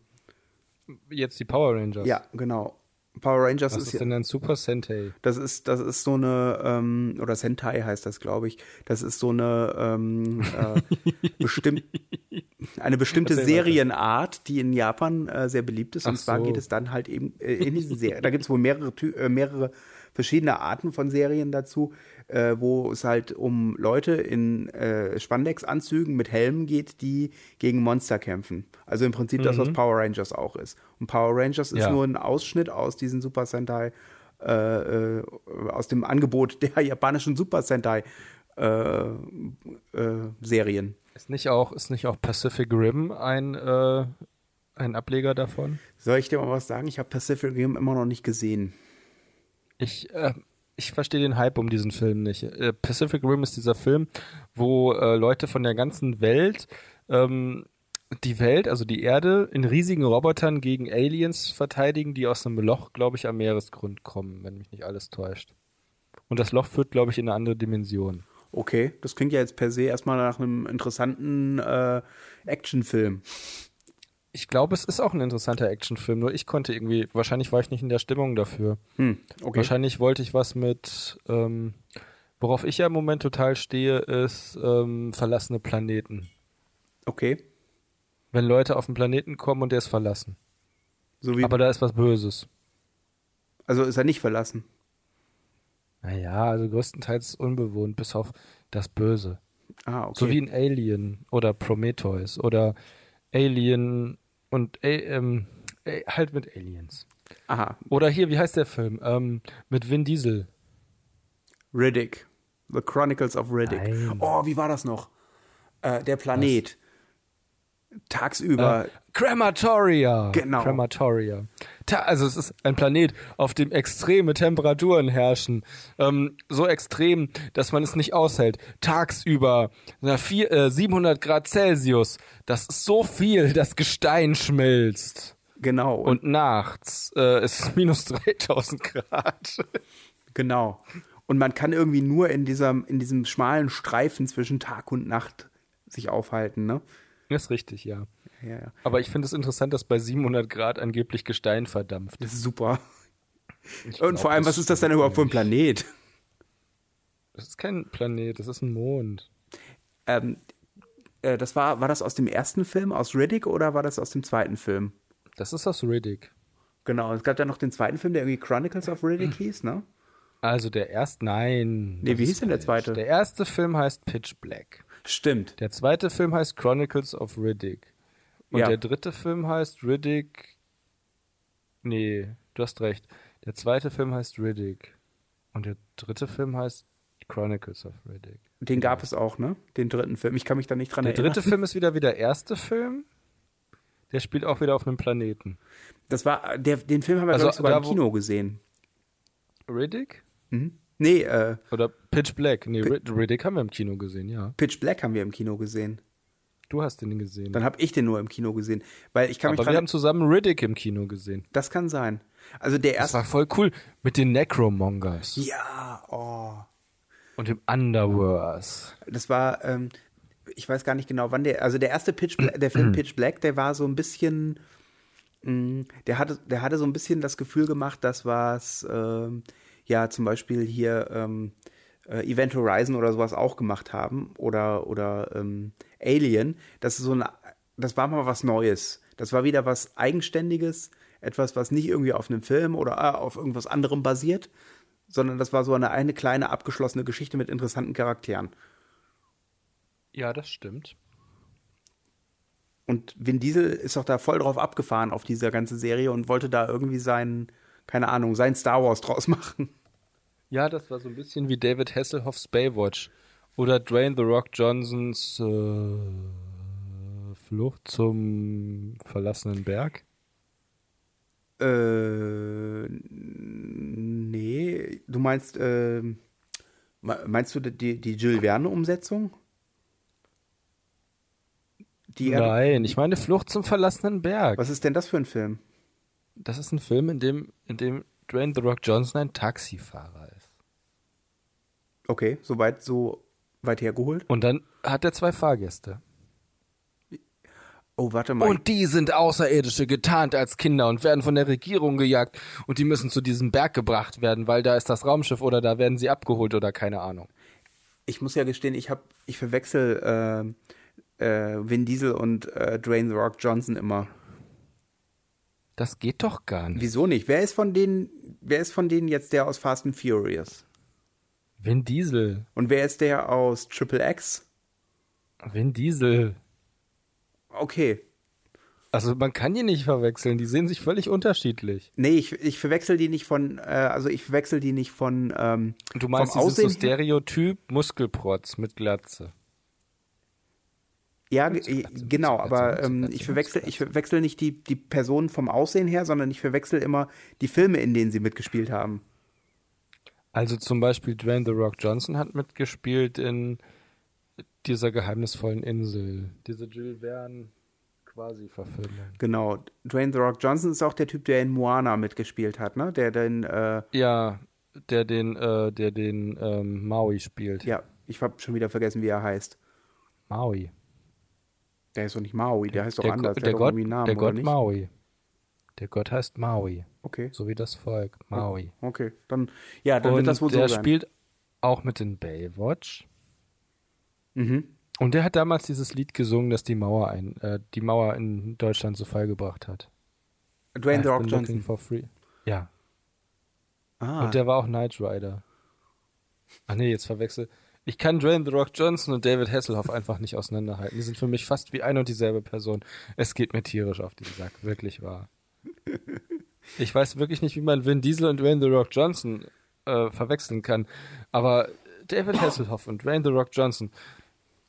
Jetzt die Power Rangers. Ja, genau. Power Rangers Was ist, ist denn ein Super Sentai? das ist das ist so eine ähm, oder Sentai heißt das, glaube ich. Das ist so eine ähm, äh, bestimmt eine bestimmte. Serienart, die in Japan äh, sehr beliebt ist. Und Ach zwar so. geht es dann halt eben äh, in diesen Serien. Da gibt es wohl mehrere äh, mehrere verschiedene Arten von Serien dazu, äh, wo es halt um Leute in äh, Spandex-Anzügen mit Helmen geht, die gegen Monster kämpfen. Also im Prinzip das, was Power Rangers auch ist. Und Power Rangers ist Mhm. Ja. nur ein Ausschnitt aus diesen Super Sentai, äh, äh, aus dem Angebot der japanischen Super Sentai äh, äh, Serien. Ist nicht auch, ist nicht auch Pacific Rim ein, ein Ableger davon? Soll ich dir mal was sagen? Ich habe Pacific Rim immer noch nicht gesehen. Ich, äh, ich verstehe den Hype um diesen Film nicht. Äh, Pacific Rim ist dieser Film, wo äh, Leute von der ganzen Welt ähm, die Welt, also die Erde, in riesigen Robotern gegen Aliens verteidigen, die aus einem Loch, glaube ich, am Meeresgrund kommen, wenn mich nicht alles täuscht. Und das Loch führt, glaube ich, in eine andere Dimension. Okay, das klingt ja jetzt per se erstmal nach einem interessanten äh, Actionfilm. Ich glaube, es ist auch ein interessanter Actionfilm, nur ich konnte irgendwie, wahrscheinlich war ich nicht in der Stimmung dafür. Hm, okay. Wahrscheinlich wollte ich was mit, ähm, worauf ich ja im Moment total stehe, ist ähm, verlassene Planeten. Okay. Wenn Leute auf den Planeten kommen und der ist verlassen. So wie, Aber da ist was Böses. also ist er nicht verlassen. Naja, also größtenteils unbewohnt, bis auf das Böse. Ah, okay. So wie ein Alien oder Prometheus oder Alien und ähm, äh, halt mit Aliens. Aha, Oder hier, wie heißt der Film? Ähm, mit Vin Diesel. Riddick. The Chronicles of Riddick. Nein. Oh, wie war das noch? Äh, der Planet. Tagsüber. Äh, Crematoria. Genau. Crematoria. Also es ist ein Planet, auf dem extreme Temperaturen herrschen. Ähm, so extrem, dass man es nicht aushält. Tagsüber na, vier, äh, 700 Grad Celsius. Das ist so viel, das Gestein schmilzt. genau. Und nachts äh, ist es minus 3000 Grad. Genau. Und man kann irgendwie nur in, dieser, in diesem schmalen Streifen zwischen Tag und Nacht sich aufhalten, ne? Das ist richtig, ja. Ja, ja. Aber ich finde es interessant, dass bei 700 Grad angeblich Gestein verdampft. Das ist super. Ich Und glaub, vor allem, was ist das denn überhaupt für ein. Planet? Das ist kein Planet, das ist ein Mond. Ähm, äh, das war, war das aus dem ersten Film, aus Riddick, oder war das aus dem zweiten Film? Das ist aus Riddick. Genau, es gab ja noch den zweiten Film, der irgendwie Chronicles of Riddick hieß, ne? Also der erste, nein. Nee, wie hieß denn der zweite? Der erste Film heißt Pitch Black. Stimmt. Der zweite Film heißt Chronicles of Riddick. Und Ja. der dritte Film heißt Riddick. Nee, du hast recht. Der zweite Film heißt Riddick. Und der dritte Film heißt Chronicles of Riddick. Den gab es auch, ne? Den dritten Film. Ich kann mich da nicht dran Der erinnern. dritte Film ist wieder wie der erste Film. Der spielt auch wieder auf einem Planeten. Das war, der, den Film haben wir, Also, glaube ich, sogar im Kino gesehen. Riddick? Mhm. Nee, äh, Oder Pitch Black? Nee, Rid- Riddick haben wir im Kino gesehen, ja. Pitch Black haben wir im Kino gesehen. Du hast den gesehen. Dann habe ich den nur im Kino gesehen. Weil ich kann mich Aber wir dran haben zusammen Riddick im Kino gesehen. Das kann sein. Also der Das erste. war voll cool. Mit den Necromongers. Ja, oh. Und dem Underverse. Das war, ähm, ich weiß gar nicht genau, wann der, also der erste Pitch Black, der Film Pitch Black, der war so ein bisschen, mh, der hatte, der hatte so ein bisschen das Gefühl gemacht, dass was, ähm, ja, zum Beispiel hier ähm, äh, Event Horizon oder sowas auch gemacht haben oder oder ähm, Alien. Das ist so eine, das war mal was Neues. Das war wieder was Eigenständiges, etwas, was nicht irgendwie auf einem Film oder äh, auf irgendwas anderem basiert, sondern das war so eine, eine kleine abgeschlossene Geschichte mit interessanten Charakteren. Ja, das stimmt. Und Vin Diesel ist doch da voll drauf abgefahren auf diese ganze Serie und wollte da irgendwie sein, keine Ahnung, sein Star Wars draus machen. Ja, das war so ein bisschen wie David Hasselhoffs Baywatch. Oder Dwayne The Rock Johnsons äh, Flucht zum verlassenen Berg. Äh, nee, du meinst, äh, meinst du die, die Jules Verne-Umsetzung? Er- Nein, ich meine Flucht zum verlassenen Berg. Was ist denn das für ein Film? Das ist ein Film, in dem, in dem Dwayne The Rock Johnson ein Taxifahrer ist. Okay, soweit so Weit hergeholt. Und dann hat er zwei Fahrgäste. Oh, warte mal. Und die sind Außerirdische, getarnt als Kinder und werden von der Regierung gejagt. Und die müssen zu diesem Berg gebracht werden, weil da ist das Raumschiff oder da werden sie abgeholt oder keine Ahnung. ich muss ja gestehen, ich habe, ich verwechsel äh, äh, Vin Diesel und äh, Dwayne The Rock Johnson immer. Das geht doch gar nicht. Wieso nicht? Wer ist von denen, wer ist von denen jetzt der aus Fast and Furious? Vin Diesel. Und wer ist der aus Triple X? Vin Diesel. Okay. Also man kann die nicht verwechseln, die sehen sich völlig unterschiedlich. Nee, ich, ich verwechsel die nicht von, äh, also ich verwechsel die nicht von ähm, Du meinst vom so Aussehen her? Stereotyp Muskelprotz mit Glatze. Ja, ge- Glatze, genau, Mütze, aber ähm, ich verwechsel, ich verwechsel nicht die, die Personen vom Aussehen her, sondern ich verwechsel immer die Filme, in denen sie mitgespielt haben. Also zum Beispiel Dwayne The Rock Johnson hat mitgespielt in dieser geheimnisvollen Insel, diese Jules Verne quasi Verfilmung. Genau. Dwayne The Rock Johnson ist auch der Typ, der in Moana mitgespielt hat, ne? Der den, äh, Ja, der den, äh, der den ähm, Maui spielt. ja, ich habe schon wieder vergessen, wie er heißt. Maui. Der ist doch nicht Maui, der heißt doch der, anders. Go- Der, der, Gott, Namen, der Gott nicht? Maui. Der Gott heißt Maui, Okay, so wie das Volk. Maui. okay. Dann, ja, dann Und wird das wohl so der sein. spielt auch mit in Baywatch. mhm. Und der hat damals dieses Lied gesungen, das die Mauer ein, äh, die Mauer in Deutschland zu Fall gebracht hat. Dwayne The Rock Johnson. For free. Ja. Ah, Und der war auch Knight Rider. Ach nee, jetzt verwechsel. Ich kann Dwayne The Rock Johnson und David Hasselhoff einfach nicht auseinanderhalten. Die sind für mich fast wie ein und dieselbe Person. Es geht mir tierisch auf den Sack, wirklich wahr. Ich weiß wirklich nicht, wie man Vin Diesel und Dwayne The Rock Johnson äh, verwechseln kann. Aber David Hasselhoff und Dwayne The Rock Johnson,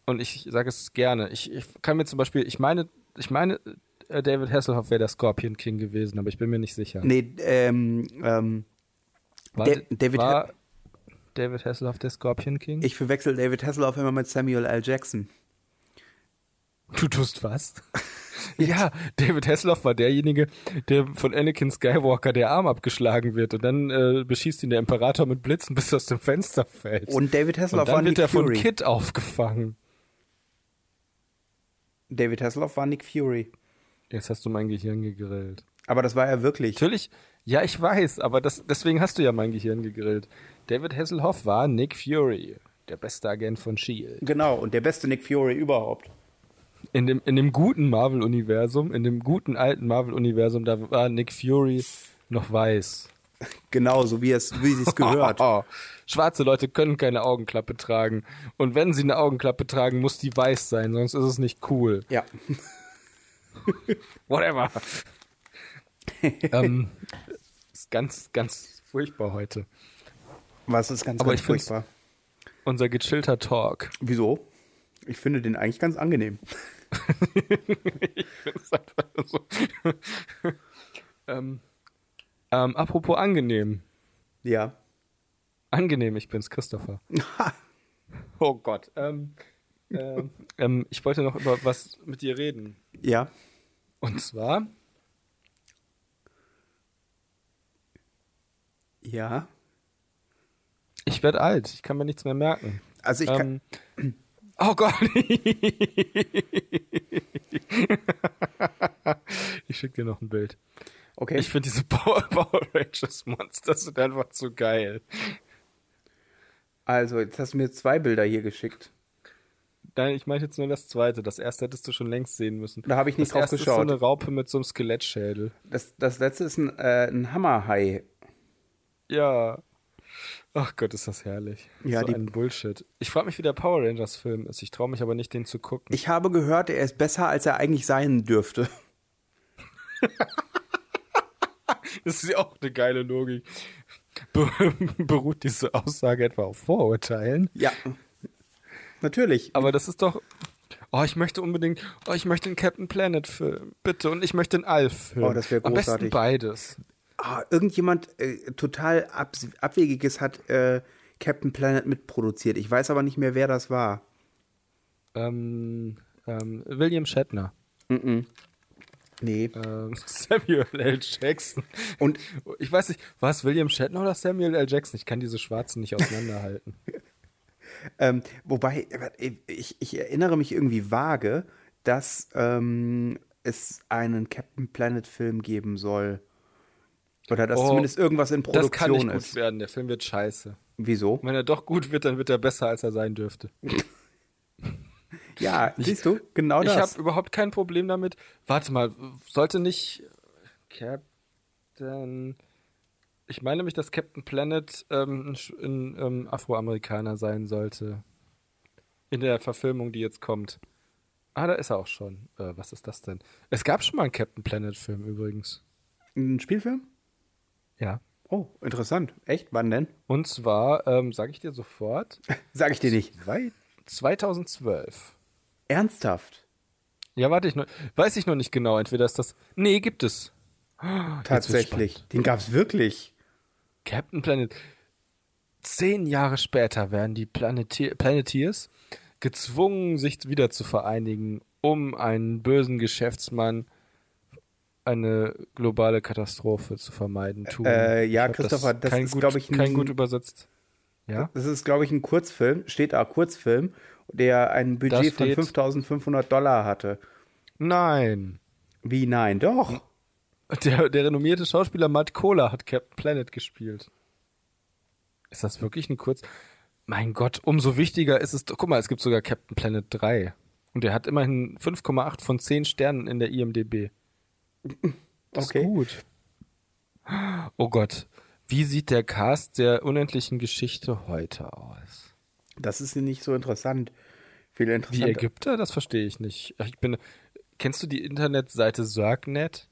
und ich sage es gerne, ich, ich kann mir zum Beispiel, ich meine, ich meine, äh, David Hasselhoff wäre der Scorpion King gewesen, aber ich bin mir nicht sicher. nee, ähm, ähm, War, Da- David war David Hasselhoff der Scorpion King? ich verwechsel David Hasselhoff immer mit Samuel L. Jackson. du tust was? ja, David Hasselhoff war derjenige, der von Anakin Skywalker der Arm abgeschlagen wird und dann äh, beschießt ihn der Imperator mit Blitzen, bis er aus dem Fenster fällt. Und David Und Hasselhoff war dann wird Nick er von Fury. Kid aufgefangen. David Hasselhoff war Nick Fury. Jetzt hast du mein Gehirn gegrillt. Aber das war er wirklich. Natürlich, ja, ich weiß, aber das, deswegen hast du ja mein Gehirn gegrillt. David Hasselhoff war Nick Fury, der beste Agent von S.H.I.E.L.D. Genau, und der beste Nick Fury überhaupt. In dem, in dem guten Marvel-Universum, in dem guten alten Marvel-Universum, da war Nick Fury noch weiß. Genau, so wie es, wie es gehört. Oh, schwarze Leute können keine Augenklappe tragen. Und wenn sie eine Augenklappe tragen, muss die weiß sein, sonst ist es nicht cool. Ja. Whatever. ähm, ist ganz, ganz furchtbar heute. Was ist ganz, Aber ganz furchtbar. Unser gechillter Talk. Wieso? Ich finde den eigentlich ganz angenehm. Ist einfach so. ähm, ähm, apropos angenehm. Ja. Angenehm, ich bin's, Christopher. Oh Gott. Ähm, ähm, ähm, ich wollte noch über was mit dir reden. Ja. Und zwar, Ja. ich werde alt. Ich kann mir nichts mehr merken. Also ich kann, Ähm, oh Gott. ich schicke dir noch ein Bild. okay. Ich finde diese Power, Power Rangers Monster sind einfach zu geil. also, jetzt hast du mir zwei Bilder hier geschickt. Nein, ich meine jetzt nur das zweite. Das erste hättest du schon längst sehen müssen. Da habe ich nicht das drauf erste Ist geschaut. so eine Raupe mit so einem Skelettschädel. Das, das letzte ist ein, äh, ein Hammerhai. Ja. Ach Gott, ist das herrlich. Ja, so die- ein Bullshit. Ich frage mich, wie der Power Rangers Film ist. Ich traue mich aber nicht, den zu gucken. Ich habe gehört, er ist besser, als er eigentlich sein dürfte. Das ist ja auch eine geile Logik. Be beruht diese Aussage etwa auf Vorurteilen? Ja. Natürlich. Aber das ist doch. Oh, ich möchte unbedingt. Oh, ich möchte einen Captain Planet Film. Bitte. Und ich möchte einen Alf Film. Oh, das wär Am besten großartig. beides. Ah, irgendjemand äh, total abs Abwegiges hat äh, Captain Planet mitproduziert. Ich weiß aber nicht mehr, wer das war. Ähm, ähm, William Shatner. Nee. Ähm, Samuel L. Jackson. Und Ich weiß nicht, war es William Shatner oder Samuel L. Jackson? Ich kann diese Schwarzen nicht auseinanderhalten. Ähm, wobei, ich, ich erinnere mich irgendwie vage, dass ähm, es einen Captain Planet Film geben soll. Oder dass Oh, zumindest irgendwas in Das kann Produktion nicht gut ist. werden. Der Film wird scheiße. Wieso? Wenn er doch gut wird, dann wird er besser, als er sein dürfte. Ja, siehst du, genau Ich das. habe überhaupt kein Problem damit. Warte mal, sollte nicht Captain. Ich meine nämlich, dass Captain Planet ähm, ein ähm, Afroamerikaner sein sollte. In der Verfilmung, die jetzt kommt. Ah, da ist er auch schon. Äh, was ist das denn? Es gab schon mal einen Captain Planet-Film übrigens. Ein Spielfilm? Ja. Oh, interessant. Echt? Wann denn? Und zwar, ähm, sage ich dir sofort, Sag ich dir nicht. zwei- 2012. Ernsthaft? Ja, warte ich noch. Weiß ich noch nicht genau. Entweder ist das. Nee, gibt es. Tatsächlich. Den gab's wirklich. Captain Planet. Zehn Jahre später werden die Planeti Planeteers gezwungen, sich wieder zu vereinigen, um einen bösen Geschäftsmann eine globale Katastrophe zu vermeiden. Tun. Äh, ja, Christopher, das kein ist, gut, glaub ich, ein- kein gut übersetzt. Ja? Das ist, glaube ich, ein Kurzfilm, steht da, Kurzfilm, der ein Budget von steht- 5500 Dollar hatte. Nein. Wie nein? Doch. Der, der renommierte Schauspieler Matt Kohler hat Captain Planet gespielt. Ist das wirklich ein Kurz? Mein Gott, umso wichtiger ist es. doch- Guck mal, es gibt sogar Captain Planet 3. Und der hat immerhin 5,8 von 10 Sternen in der IMDb. Das Okay. ist gut. Oh Gott. Wie sieht der Cast der unendlichen Geschichte heute aus? Das ist nicht so interessant. Viel Die interessanter. Ägypter? Das verstehe ich nicht. Ich bin. Kennst du die Internetseite Zergnet?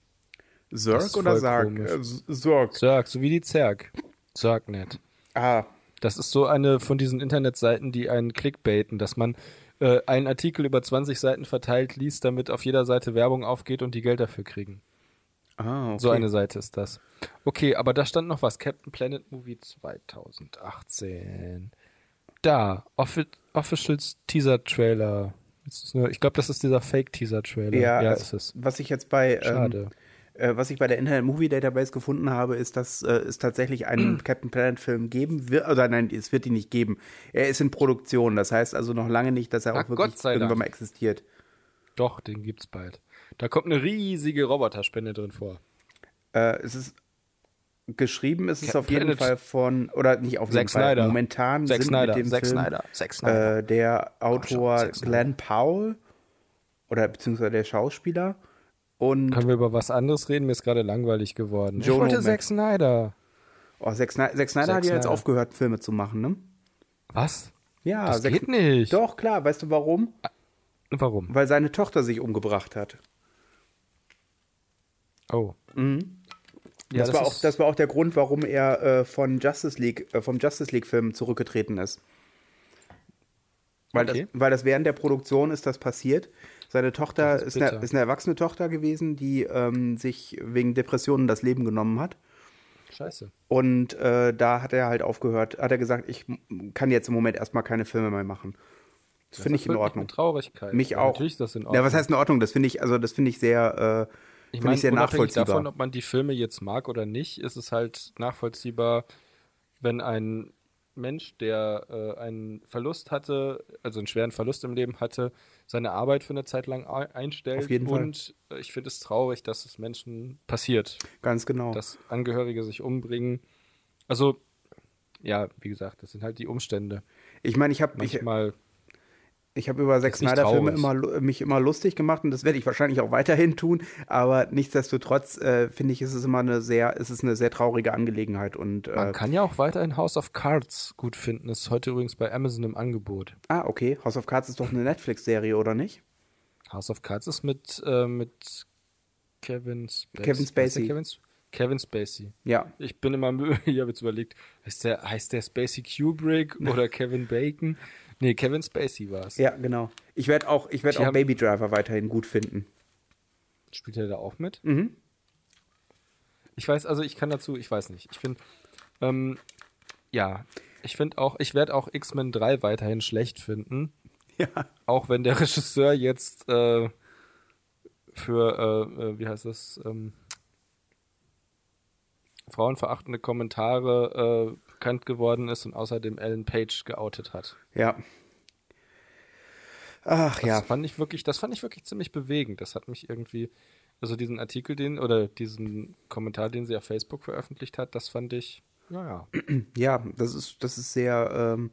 Zerg oder Sarg? Äh, Zerg. Zerg, so wie die Zerg. Zergnet. Ah, Das ist so eine von diesen Internetseiten, die einen clickbaiten, dass man äh, einen Artikel über 20 Seiten verteilt liest, damit auf jeder Seite Werbung aufgeht und die Geld dafür kriegen. ah okay. So eine Seite ist das. Okay, aber da stand noch was. Captain Planet Movie 2018. Da, Offi Official Teaser Trailer. Ich glaube, das ist dieser Fake Teaser Trailer. Ja, ja ist es. was ich jetzt bei Schade. Ähm, äh, was ich bei der Internet Movie Database gefunden habe, ist, dass äh, es tatsächlich einen Captain Planet Film geben wird. Oder nein, es wird ihn nicht geben. Er ist in Produktion. Das heißt also noch lange nicht, dass er Ach, auch wirklich sei Dank. irgendwann mal existiert. Doch, den gibt's bald. Da kommt eine riesige Roboterspende drin vor. Äh, es ist geschrieben, ist es Captain auf jeden Planet. Fall von oder nicht auf jeden Fall. Snyder. Momentan Zack sind Snyder. mit dem Zack Film Snyder. Zack Snyder. Äh, der Autor Snyder. Glenn Powell oder beziehungsweise der Schauspieler und Können wir über was anderes reden? Mir ist gerade langweilig geworden. Joe ich wollte. Zack Snyder. oh, Zack Snyder, Zack Snyder Zack hat ja jetzt aufgehört, Filme zu machen, ne? Was? Ja, Das Zack- geht nicht. Doch, klar, weißt du warum? Warum? Weil seine Tochter sich umgebracht hat. Oh. Mhm. Ja, das, war auch, das war auch der Grund, warum er äh, von Justice League, äh, vom Justice League-Film zurückgetreten ist. Weil, Okay. das, weil das während der Produktion ist das passiert. Seine Tochter Das ist, ist eine, ist eine erwachsene Tochter gewesen, die ähm, sich wegen Depressionen das Leben genommen hat. Scheiße. Und äh, da hat er halt aufgehört, hat er gesagt, ich kann jetzt im Moment erstmal keine Filme mehr machen. Das finde ich in mich Ordnung. Mit Traurigkeit. Mich Ja, auch. Natürlich ist das in Ordnung. Ja, was heißt in Ordnung? Das finde ich, also das finde ich sehr, äh, ich meine, ich sehr nachvollziehbar. davon, ob man die Filme jetzt mag oder nicht, ist es halt nachvollziehbar, wenn ein Mensch, der äh, einen Verlust hatte, also einen schweren Verlust im Leben hatte, seine Arbeit für eine Zeit lang ei- einstellt. Auf jeden Fall. und äh, ich finde es traurig, dass es Menschen passiert, Ganz genau. dass Angehörige sich umbringen. Also, ja, wie gesagt, das sind halt die Umstände. ich meine, ich habe Manchmal, ich habe über Zack Snyder-Filme immer, mich immer lustig gemacht und das werde ich wahrscheinlich auch weiterhin tun. Aber nichtsdestotrotz äh, finde ich, ist es immer eine sehr, ist es eine sehr traurige Angelegenheit. Und man äh, kann ja auch weiterhin House of Cards gut finden. Ist heute übrigens bei Amazon im Angebot. ah, okay, House of Cards ist doch eine Netflix-Serie, oder nicht? House of Cards ist mit, äh, mit Kevin Spacey. Kevin Spacey. Kevin, Spacey. Ja. Ich bin immer ich habe jetzt überlegt, heißt der, heißt der Spacey Kubrick oder Kevin Bacon? Nee, Kevin Spacey war es. Ja, genau. Ich werde auch, ich werde Die auch haben- Baby Driver weiterhin gut finden. Spielt er da auch mit? Mhm. Ich weiß, also ich kann dazu, ich weiß nicht. Ich finde, ähm, ja, ich finde auch, ich werde auch X-Men 3 weiterhin schlecht finden. Ja. Auch wenn der Regisseur jetzt äh, für, äh, äh, wie heißt das, ähm, frauenverachtende Kommentare äh, bekannt geworden ist und außerdem Ellen Page geoutet hat. Ja. Ach Das ja. fand ich wirklich, das fand ich wirklich ziemlich bewegend. Das hat mich irgendwie, also diesen Artikel, den, oder diesen Kommentar, den sie auf Facebook veröffentlicht hat, das fand ich, naja. Ja, das ist, das ist sehr, ähm,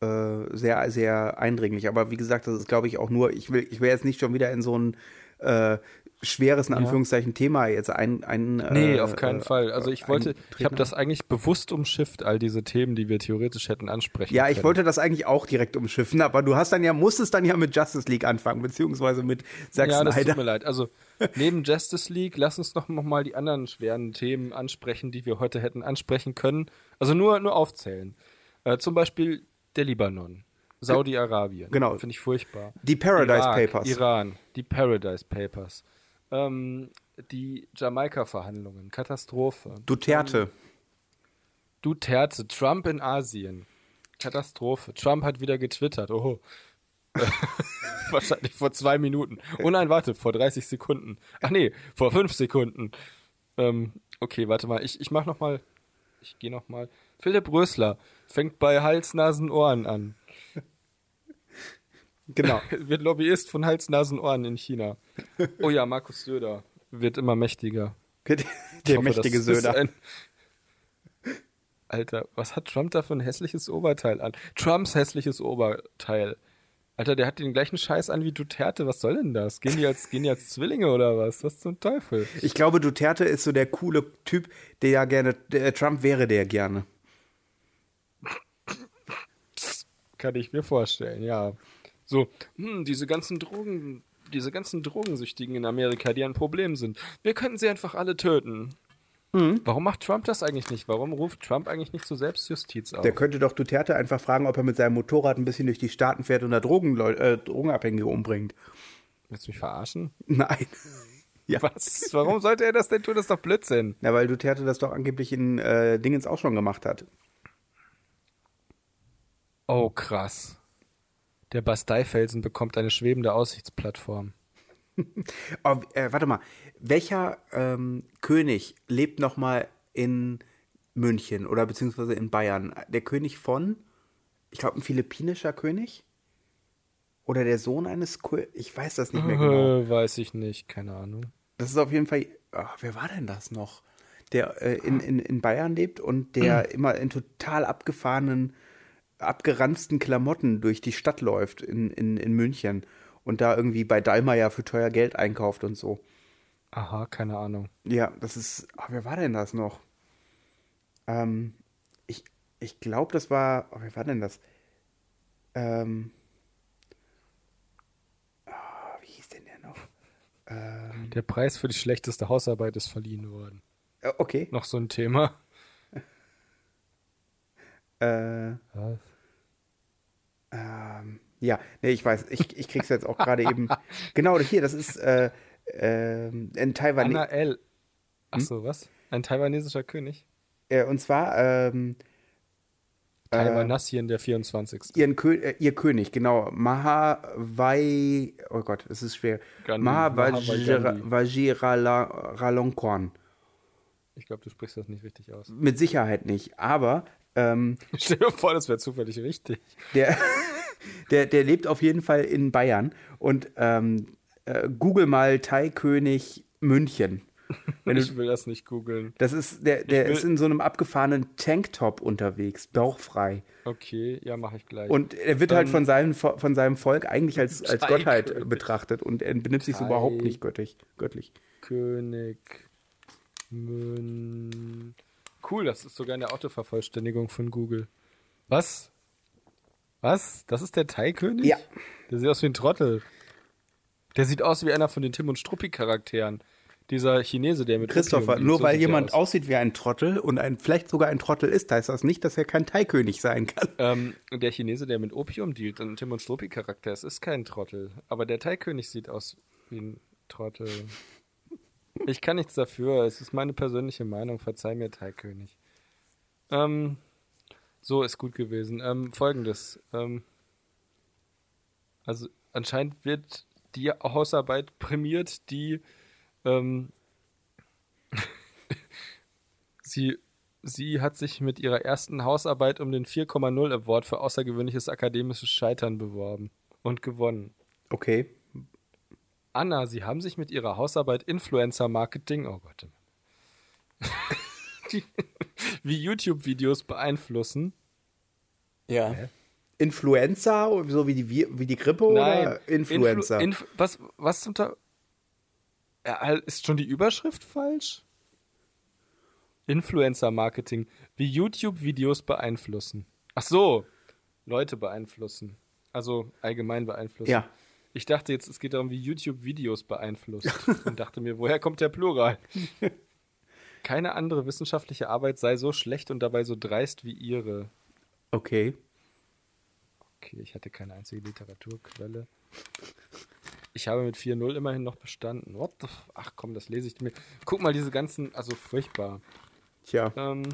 äh, sehr, sehr eindringlich. Aber wie gesagt, das ist, glaube ich, auch nur, ich will, ich will jetzt nicht schon wieder in so ein äh, schweres, in Anführungszeichen, Thema jetzt ein, ein Nee, äh, auf keinen äh, Fall. Also ich wollte, ich habe das eigentlich bewusst umschifft, all diese Themen, die wir theoretisch hätten ansprechen Ja, ich können. wollte das eigentlich auch direkt umschiffen, aber du hast dann ja, musstest dann ja mit Justice League anfangen, beziehungsweise mit Zack Ja, das tut mir leid. Also neben Justice League, lass uns noch, noch mal die anderen schweren Themen ansprechen, die wir heute hätten ansprechen können. Also nur, nur aufzählen. Äh, zum Beispiel der Libanon, Saudi-Arabien. Genau. Finde ich furchtbar. Die Paradise Irak, Papers. Iran, die Paradise Papers. Ähm, die Jamaika-Verhandlungen, Katastrophe. Duterte. Duterte, Trump in Asien. Katastrophe. Trump hat wieder getwittert. Oh. Wahrscheinlich vor zwei Minuten. Oh nein, warte, vor 30 Sekunden. Ach nee, vor fünf Sekunden. Ähm, okay, warte mal. Ich, ich mach noch mal. Ich gehe noch mal. Philipp Rösler fängt bei Hals, Nasen, Ohren an. Genau. Wird Lobbyist von Hals, Nasen, Ohren in China. Oh ja, Markus Söder wird immer mächtiger. Der hoffe, mächtige Söder. Alter, was hat Trump da für ein hässliches Oberteil an? Trumps hässliches Oberteil. Alter, der hat den gleichen Scheiß an wie Duterte. Was soll denn das? Gehen die als, gehen die als Zwillinge oder was? Was zum Teufel? Ich glaube, Duterte ist so der coole Typ, der ja gerne, der Trump wäre der gerne. Kann ich mir vorstellen, ja. So, hm, diese ganzen Drogen, diese ganzen Drogensüchtigen in Amerika, die ein Problem sind. Wir könnten sie einfach alle töten. Warum macht Trump das eigentlich nicht? Warum ruft Trump eigentlich nicht zur Selbstjustiz auf? Der könnte doch Duterte einfach fragen, ob er mit seinem Motorrad ein bisschen durch die Staaten fährt und da Drogen, äh, Drogenabhängige umbringt. Willst du mich verarschen? Nein. Ja. Was? Warum sollte er das denn tun? Das ist doch Blödsinn. Na, weil Duterte das doch angeblich in äh, Dingens auch schon gemacht hat. Oh, krass. Der Basteifelsen bekommt eine schwebende Aussichtsplattform. Oh, äh, warte mal, welcher ähm, König lebt noch mal in München oder beziehungsweise in Bayern? Der König von, ich glaube, ein philippinischer König? Oder der Sohn eines Königs? Ich weiß das nicht mehr genau. Weiß ich nicht, keine Ahnung. Das ist auf jeden Fall, ach, wer war denn das noch? Der äh, in, in, in Bayern lebt und der immer in total abgefahrenen, abgeranzten Klamotten durch die Stadt läuft in, in, in München und da irgendwie bei Dallmayr für teuer Geld einkauft und so. Aha, keine Ahnung. Ja, das ist. Ah, wer war denn das noch? Ähm, ich ich glaube, das war. Oh, wer war denn das? Ähm. ah, wie hieß denn der noch? Ähm, Der Preis für die schlechteste Hausarbeit ist verliehen worden. äh, okay. Noch so ein Thema. Äh, Was? ähm, ja, nee, ich weiß. Ich, ich krieg's jetzt auch gerade eben. Genau, hier, das ist äh, ähm, in Taiwan. Anna L. Achso, was? Ein taiwanesischer König? Äh, und zwar ähm, Taiwanassien der 24. ihren Kö äh, ihr König, genau. Mahavai, oh Gott, das ist schwer. Mahavajiralongkorn. Ich glaube, du sprichst das nicht richtig aus. Mit Sicherheit nicht, aber ähm, Stell dir vor, das wäre zufällig richtig. der, der, der lebt auf jeden Fall in Bayern und ähm, äh, google mal Thai-König München. Wenn du, ich will das nicht googeln. das ist, der, der ist in so einem abgefahrenen Tanktop unterwegs, bauchfrei. Okay, ja, mache ich gleich. Und er wird halt von seinem, Vo- von seinem Volk eigentlich als, als Thai Gottheit König. betrachtet und er benimmt sich so überhaupt nicht göttlich, göttlich. König Mün. Cool, das ist sogar eine Autovervollständigung von Google. Was? Was? Das ist der Thai-König? Ja. Der sieht aus wie ein Trottel. Der sieht aus wie einer von den Tim und Struppi-Charakteren. Dieser Chinese, der mit Christopher, nur so weil jemand aus. aussieht wie ein Trottel und ein, vielleicht sogar ein Trottel ist, heißt das nicht, dass er kein Thai-König sein kann. Ähm, der Chinese, der mit Opium dealt, ein Tim und Struppi-Charakter, es ist kein Trottel. Aber der Thai-König sieht aus wie ein Trottel. Ich kann nichts dafür, es ist meine persönliche Meinung, verzeih mir, Thai-König. Ähm, so ist gut gewesen. Ähm, Folgendes. Ähm, also anscheinend wird die Hausarbeit prämiert, die ähm, sie sie hat sich mit ihrer ersten Hausarbeit um den 4,0 Award für außergewöhnliches akademisches Scheitern beworben und gewonnen. Okay. Anna, Sie haben sich mit Ihrer Hausarbeit Influencer Marketing, oh Gott, wie YouTube-Videos beeinflussen. Ja. Influenza, so wie die, wie die Grippe oder Influencer? Influ, Inf, was, was zum Teil. Ja, ist schon die Überschrift falsch? Influencer-Marketing. Wie YouTube-Videos beeinflussen. Ach so, Leute beeinflussen. Also allgemein beeinflussen. Ja. Ich dachte jetzt, es geht darum, wie YouTube Videos beeinflusst. und dachte mir, woher kommt der Plural? Keine andere wissenschaftliche Arbeit sei so schlecht und dabei so dreist wie ihre. Okay. Okay, ich hatte keine einzige Literaturquelle. Ich habe mit 4.0 immerhin noch bestanden. What the f Ach komm, das lese ich mir. Guck mal, diese ganzen, also furchtbar. Tja. Ähm,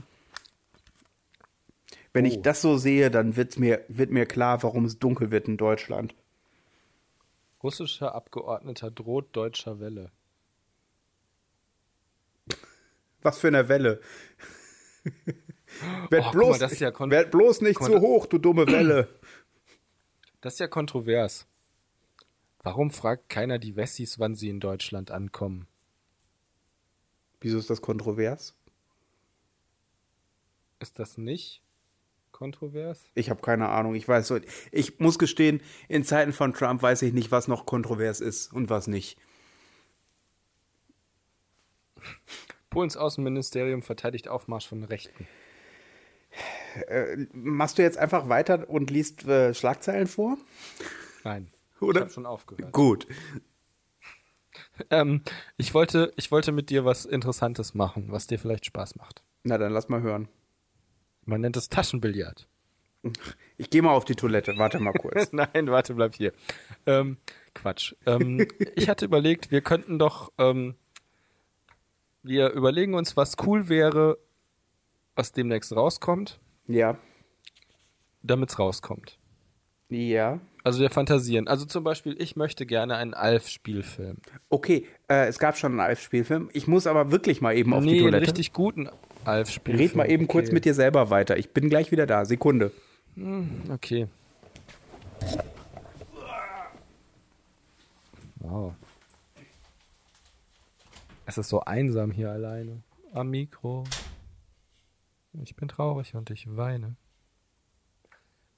Wenn oh. ich das so sehe, dann wird mir, wird mir klar, warum es dunkel wird in Deutschland. Russischer Abgeordneter droht deutscher Welle. Was für eine Welle. werd, Oh, bloß, mal, ja werd bloß nicht zu hoch, du dumme Welle. Das ist ja kontrovers. Warum fragt keiner die Wessis, wann sie in Deutschland ankommen? Wieso ist das kontrovers? Ist das nicht kontrovers? Ich habe keine Ahnung. Ich weiß ich muss gestehen, in Zeiten von Trump weiß ich nicht, was noch kontrovers ist und was nicht. Polens Außenministerium verteidigt Aufmarsch von Rechten. Äh, machst du jetzt einfach weiter und liest äh, Schlagzeilen vor? Nein. Oder? Ich habe schon aufgehört. Gut. Ähm, ich, wollte, ich wollte mit dir was Interessantes machen, was dir vielleicht Spaß macht. Na, dann lass mal hören. Man nennt es Taschenbillard. Ich gehe mal auf die Toilette. Warte mal kurz. Nein, warte, bleib hier. Ähm, Quatsch. Ähm, ich hatte überlegt, wir könnten doch, ähm, wir überlegen uns, was cool wäre, was demnächst rauskommt, ja. damit es rauskommt. Ja. Also wir fantasieren. Also zum Beispiel, ich möchte gerne einen Alf-Spielfilm. Okay, äh, es gab schon einen Alf-Spielfilm. Ich muss aber wirklich mal eben auf nee, die einen Toilette. richtig guten Alf-Spielfilm. Red mal eben okay. kurz mit dir selber weiter. Ich bin gleich wieder da. Sekunde. Okay. Wow. Es ist so einsam hier alleine. Am Mikro. Ich bin traurig und ich weine.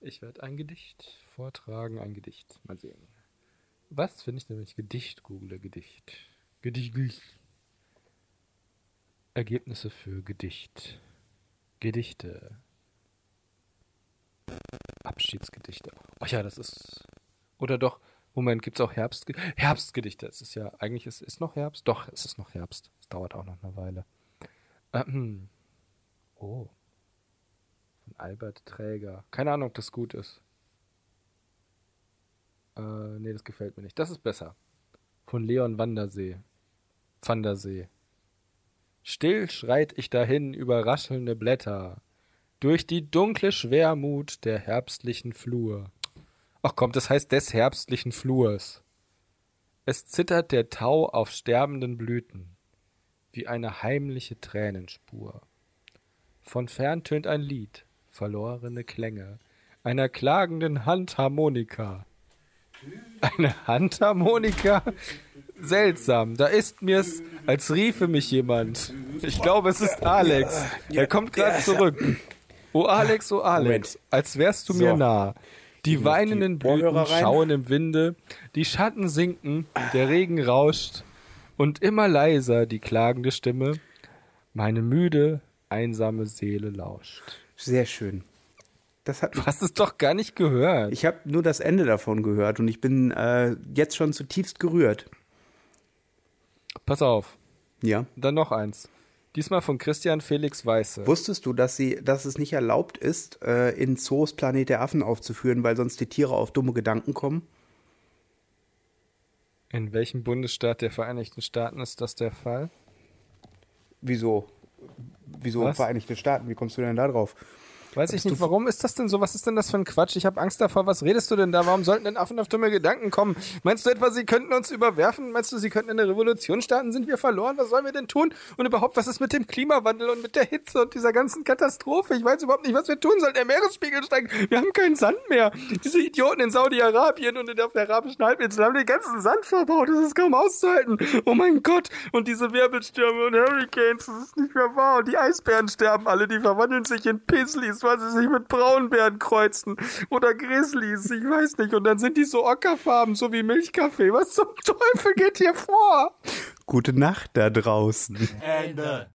Ich werde ein Gedicht vortragen, ein Gedicht. Mal sehen. Was, wenn ich nämlich Gedicht google? Gedicht. Gedicht. Ergebnisse für Gedicht. Gedichte. Abschiedsgedichte. Oh ja, das ist. Oder doch, Moment, gibt es auch Herbstge Herbstgedichte? Es ist ja, eigentlich ist, ist noch Herbst? Doch, es ist noch Herbst. Es dauert auch noch eine Weile. Ähm, oh. Von Albert Träger. Keine Ahnung, ob das gut ist. Äh, nee, das gefällt mir nicht. Das ist besser. Von Leon Wandersee. Wandersee. Still schreit ich dahin über raschelnde Blätter, durch die dunkle Schwermut der herbstlichen Flur. Ach komm, das heißt des herbstlichen Flurs. Es zittert der Tau auf sterbenden Blüten, wie eine heimliche Tränenspur. Von fern tönt ein Lied, verlorene Klänge, einer klagenden Handharmonika. Eine Handharmonika? Seltsam, da ist mir's, als riefe mich jemand. Ich glaube, es ist Alex. Er kommt gerade zurück. Oh Alex, oh Alex, als wärst du mir nah. Die weinenden Blüten schauen im Winde, die Schatten sinken, der Regen rauscht und immer leiser die klagende Stimme. Meine müde, einsame Seele lauscht. Sehr schön. Das hat Du hast es doch gar nicht gehört. Ich habe nur das Ende davon gehört und ich bin äh, jetzt schon zutiefst gerührt. Pass auf, Ja. dann noch eins. Diesmal von Christian Felix Weiße. Wusstest du, dass sie, dass es nicht erlaubt ist, äh, in Zoos Planet der Affen aufzuführen, weil sonst die Tiere auf dumme Gedanken kommen? In welchem Bundesstaat der Vereinigten Staaten ist das der Fall? Wieso? Wieso Was? Vereinigte Staaten? Wie kommst du denn da drauf? Weiß ich nicht, warum ist das denn so? Was ist denn das für ein Quatsch? Ich habe Angst davor. Was redest du denn da? Warum sollten denn Affen auf dumme Gedanken kommen? Meinst du etwa, sie könnten uns überwerfen? Meinst du, sie könnten eine Revolution starten? Sind wir verloren? Was sollen wir denn tun? Und überhaupt, was ist mit dem Klimawandel und mit der Hitze und dieser ganzen Katastrophe? Ich weiß überhaupt nicht, was wir tun sollen. Der Meeresspiegel steigt. Wir haben keinen Sand mehr. Diese Idioten in Saudi-Arabien und in der, auf der arabischen Halbinsel haben den ganzen Sand verbaut. Das ist kaum auszuhalten. Oh mein Gott. Und diese Wirbelstürme und Hurricanes, das ist nicht mehr wahr. Und die Eisbären sterben alle. Die verwandeln sich in Pizzlis, weil sie sich mit Braunbären kreuzen. Oder Grizzlies, ich weiß nicht. Und dann sind die so ockerfarben, so wie Milchkaffee. Was zum Teufel geht hier vor? Gute Nacht da draußen. Ende.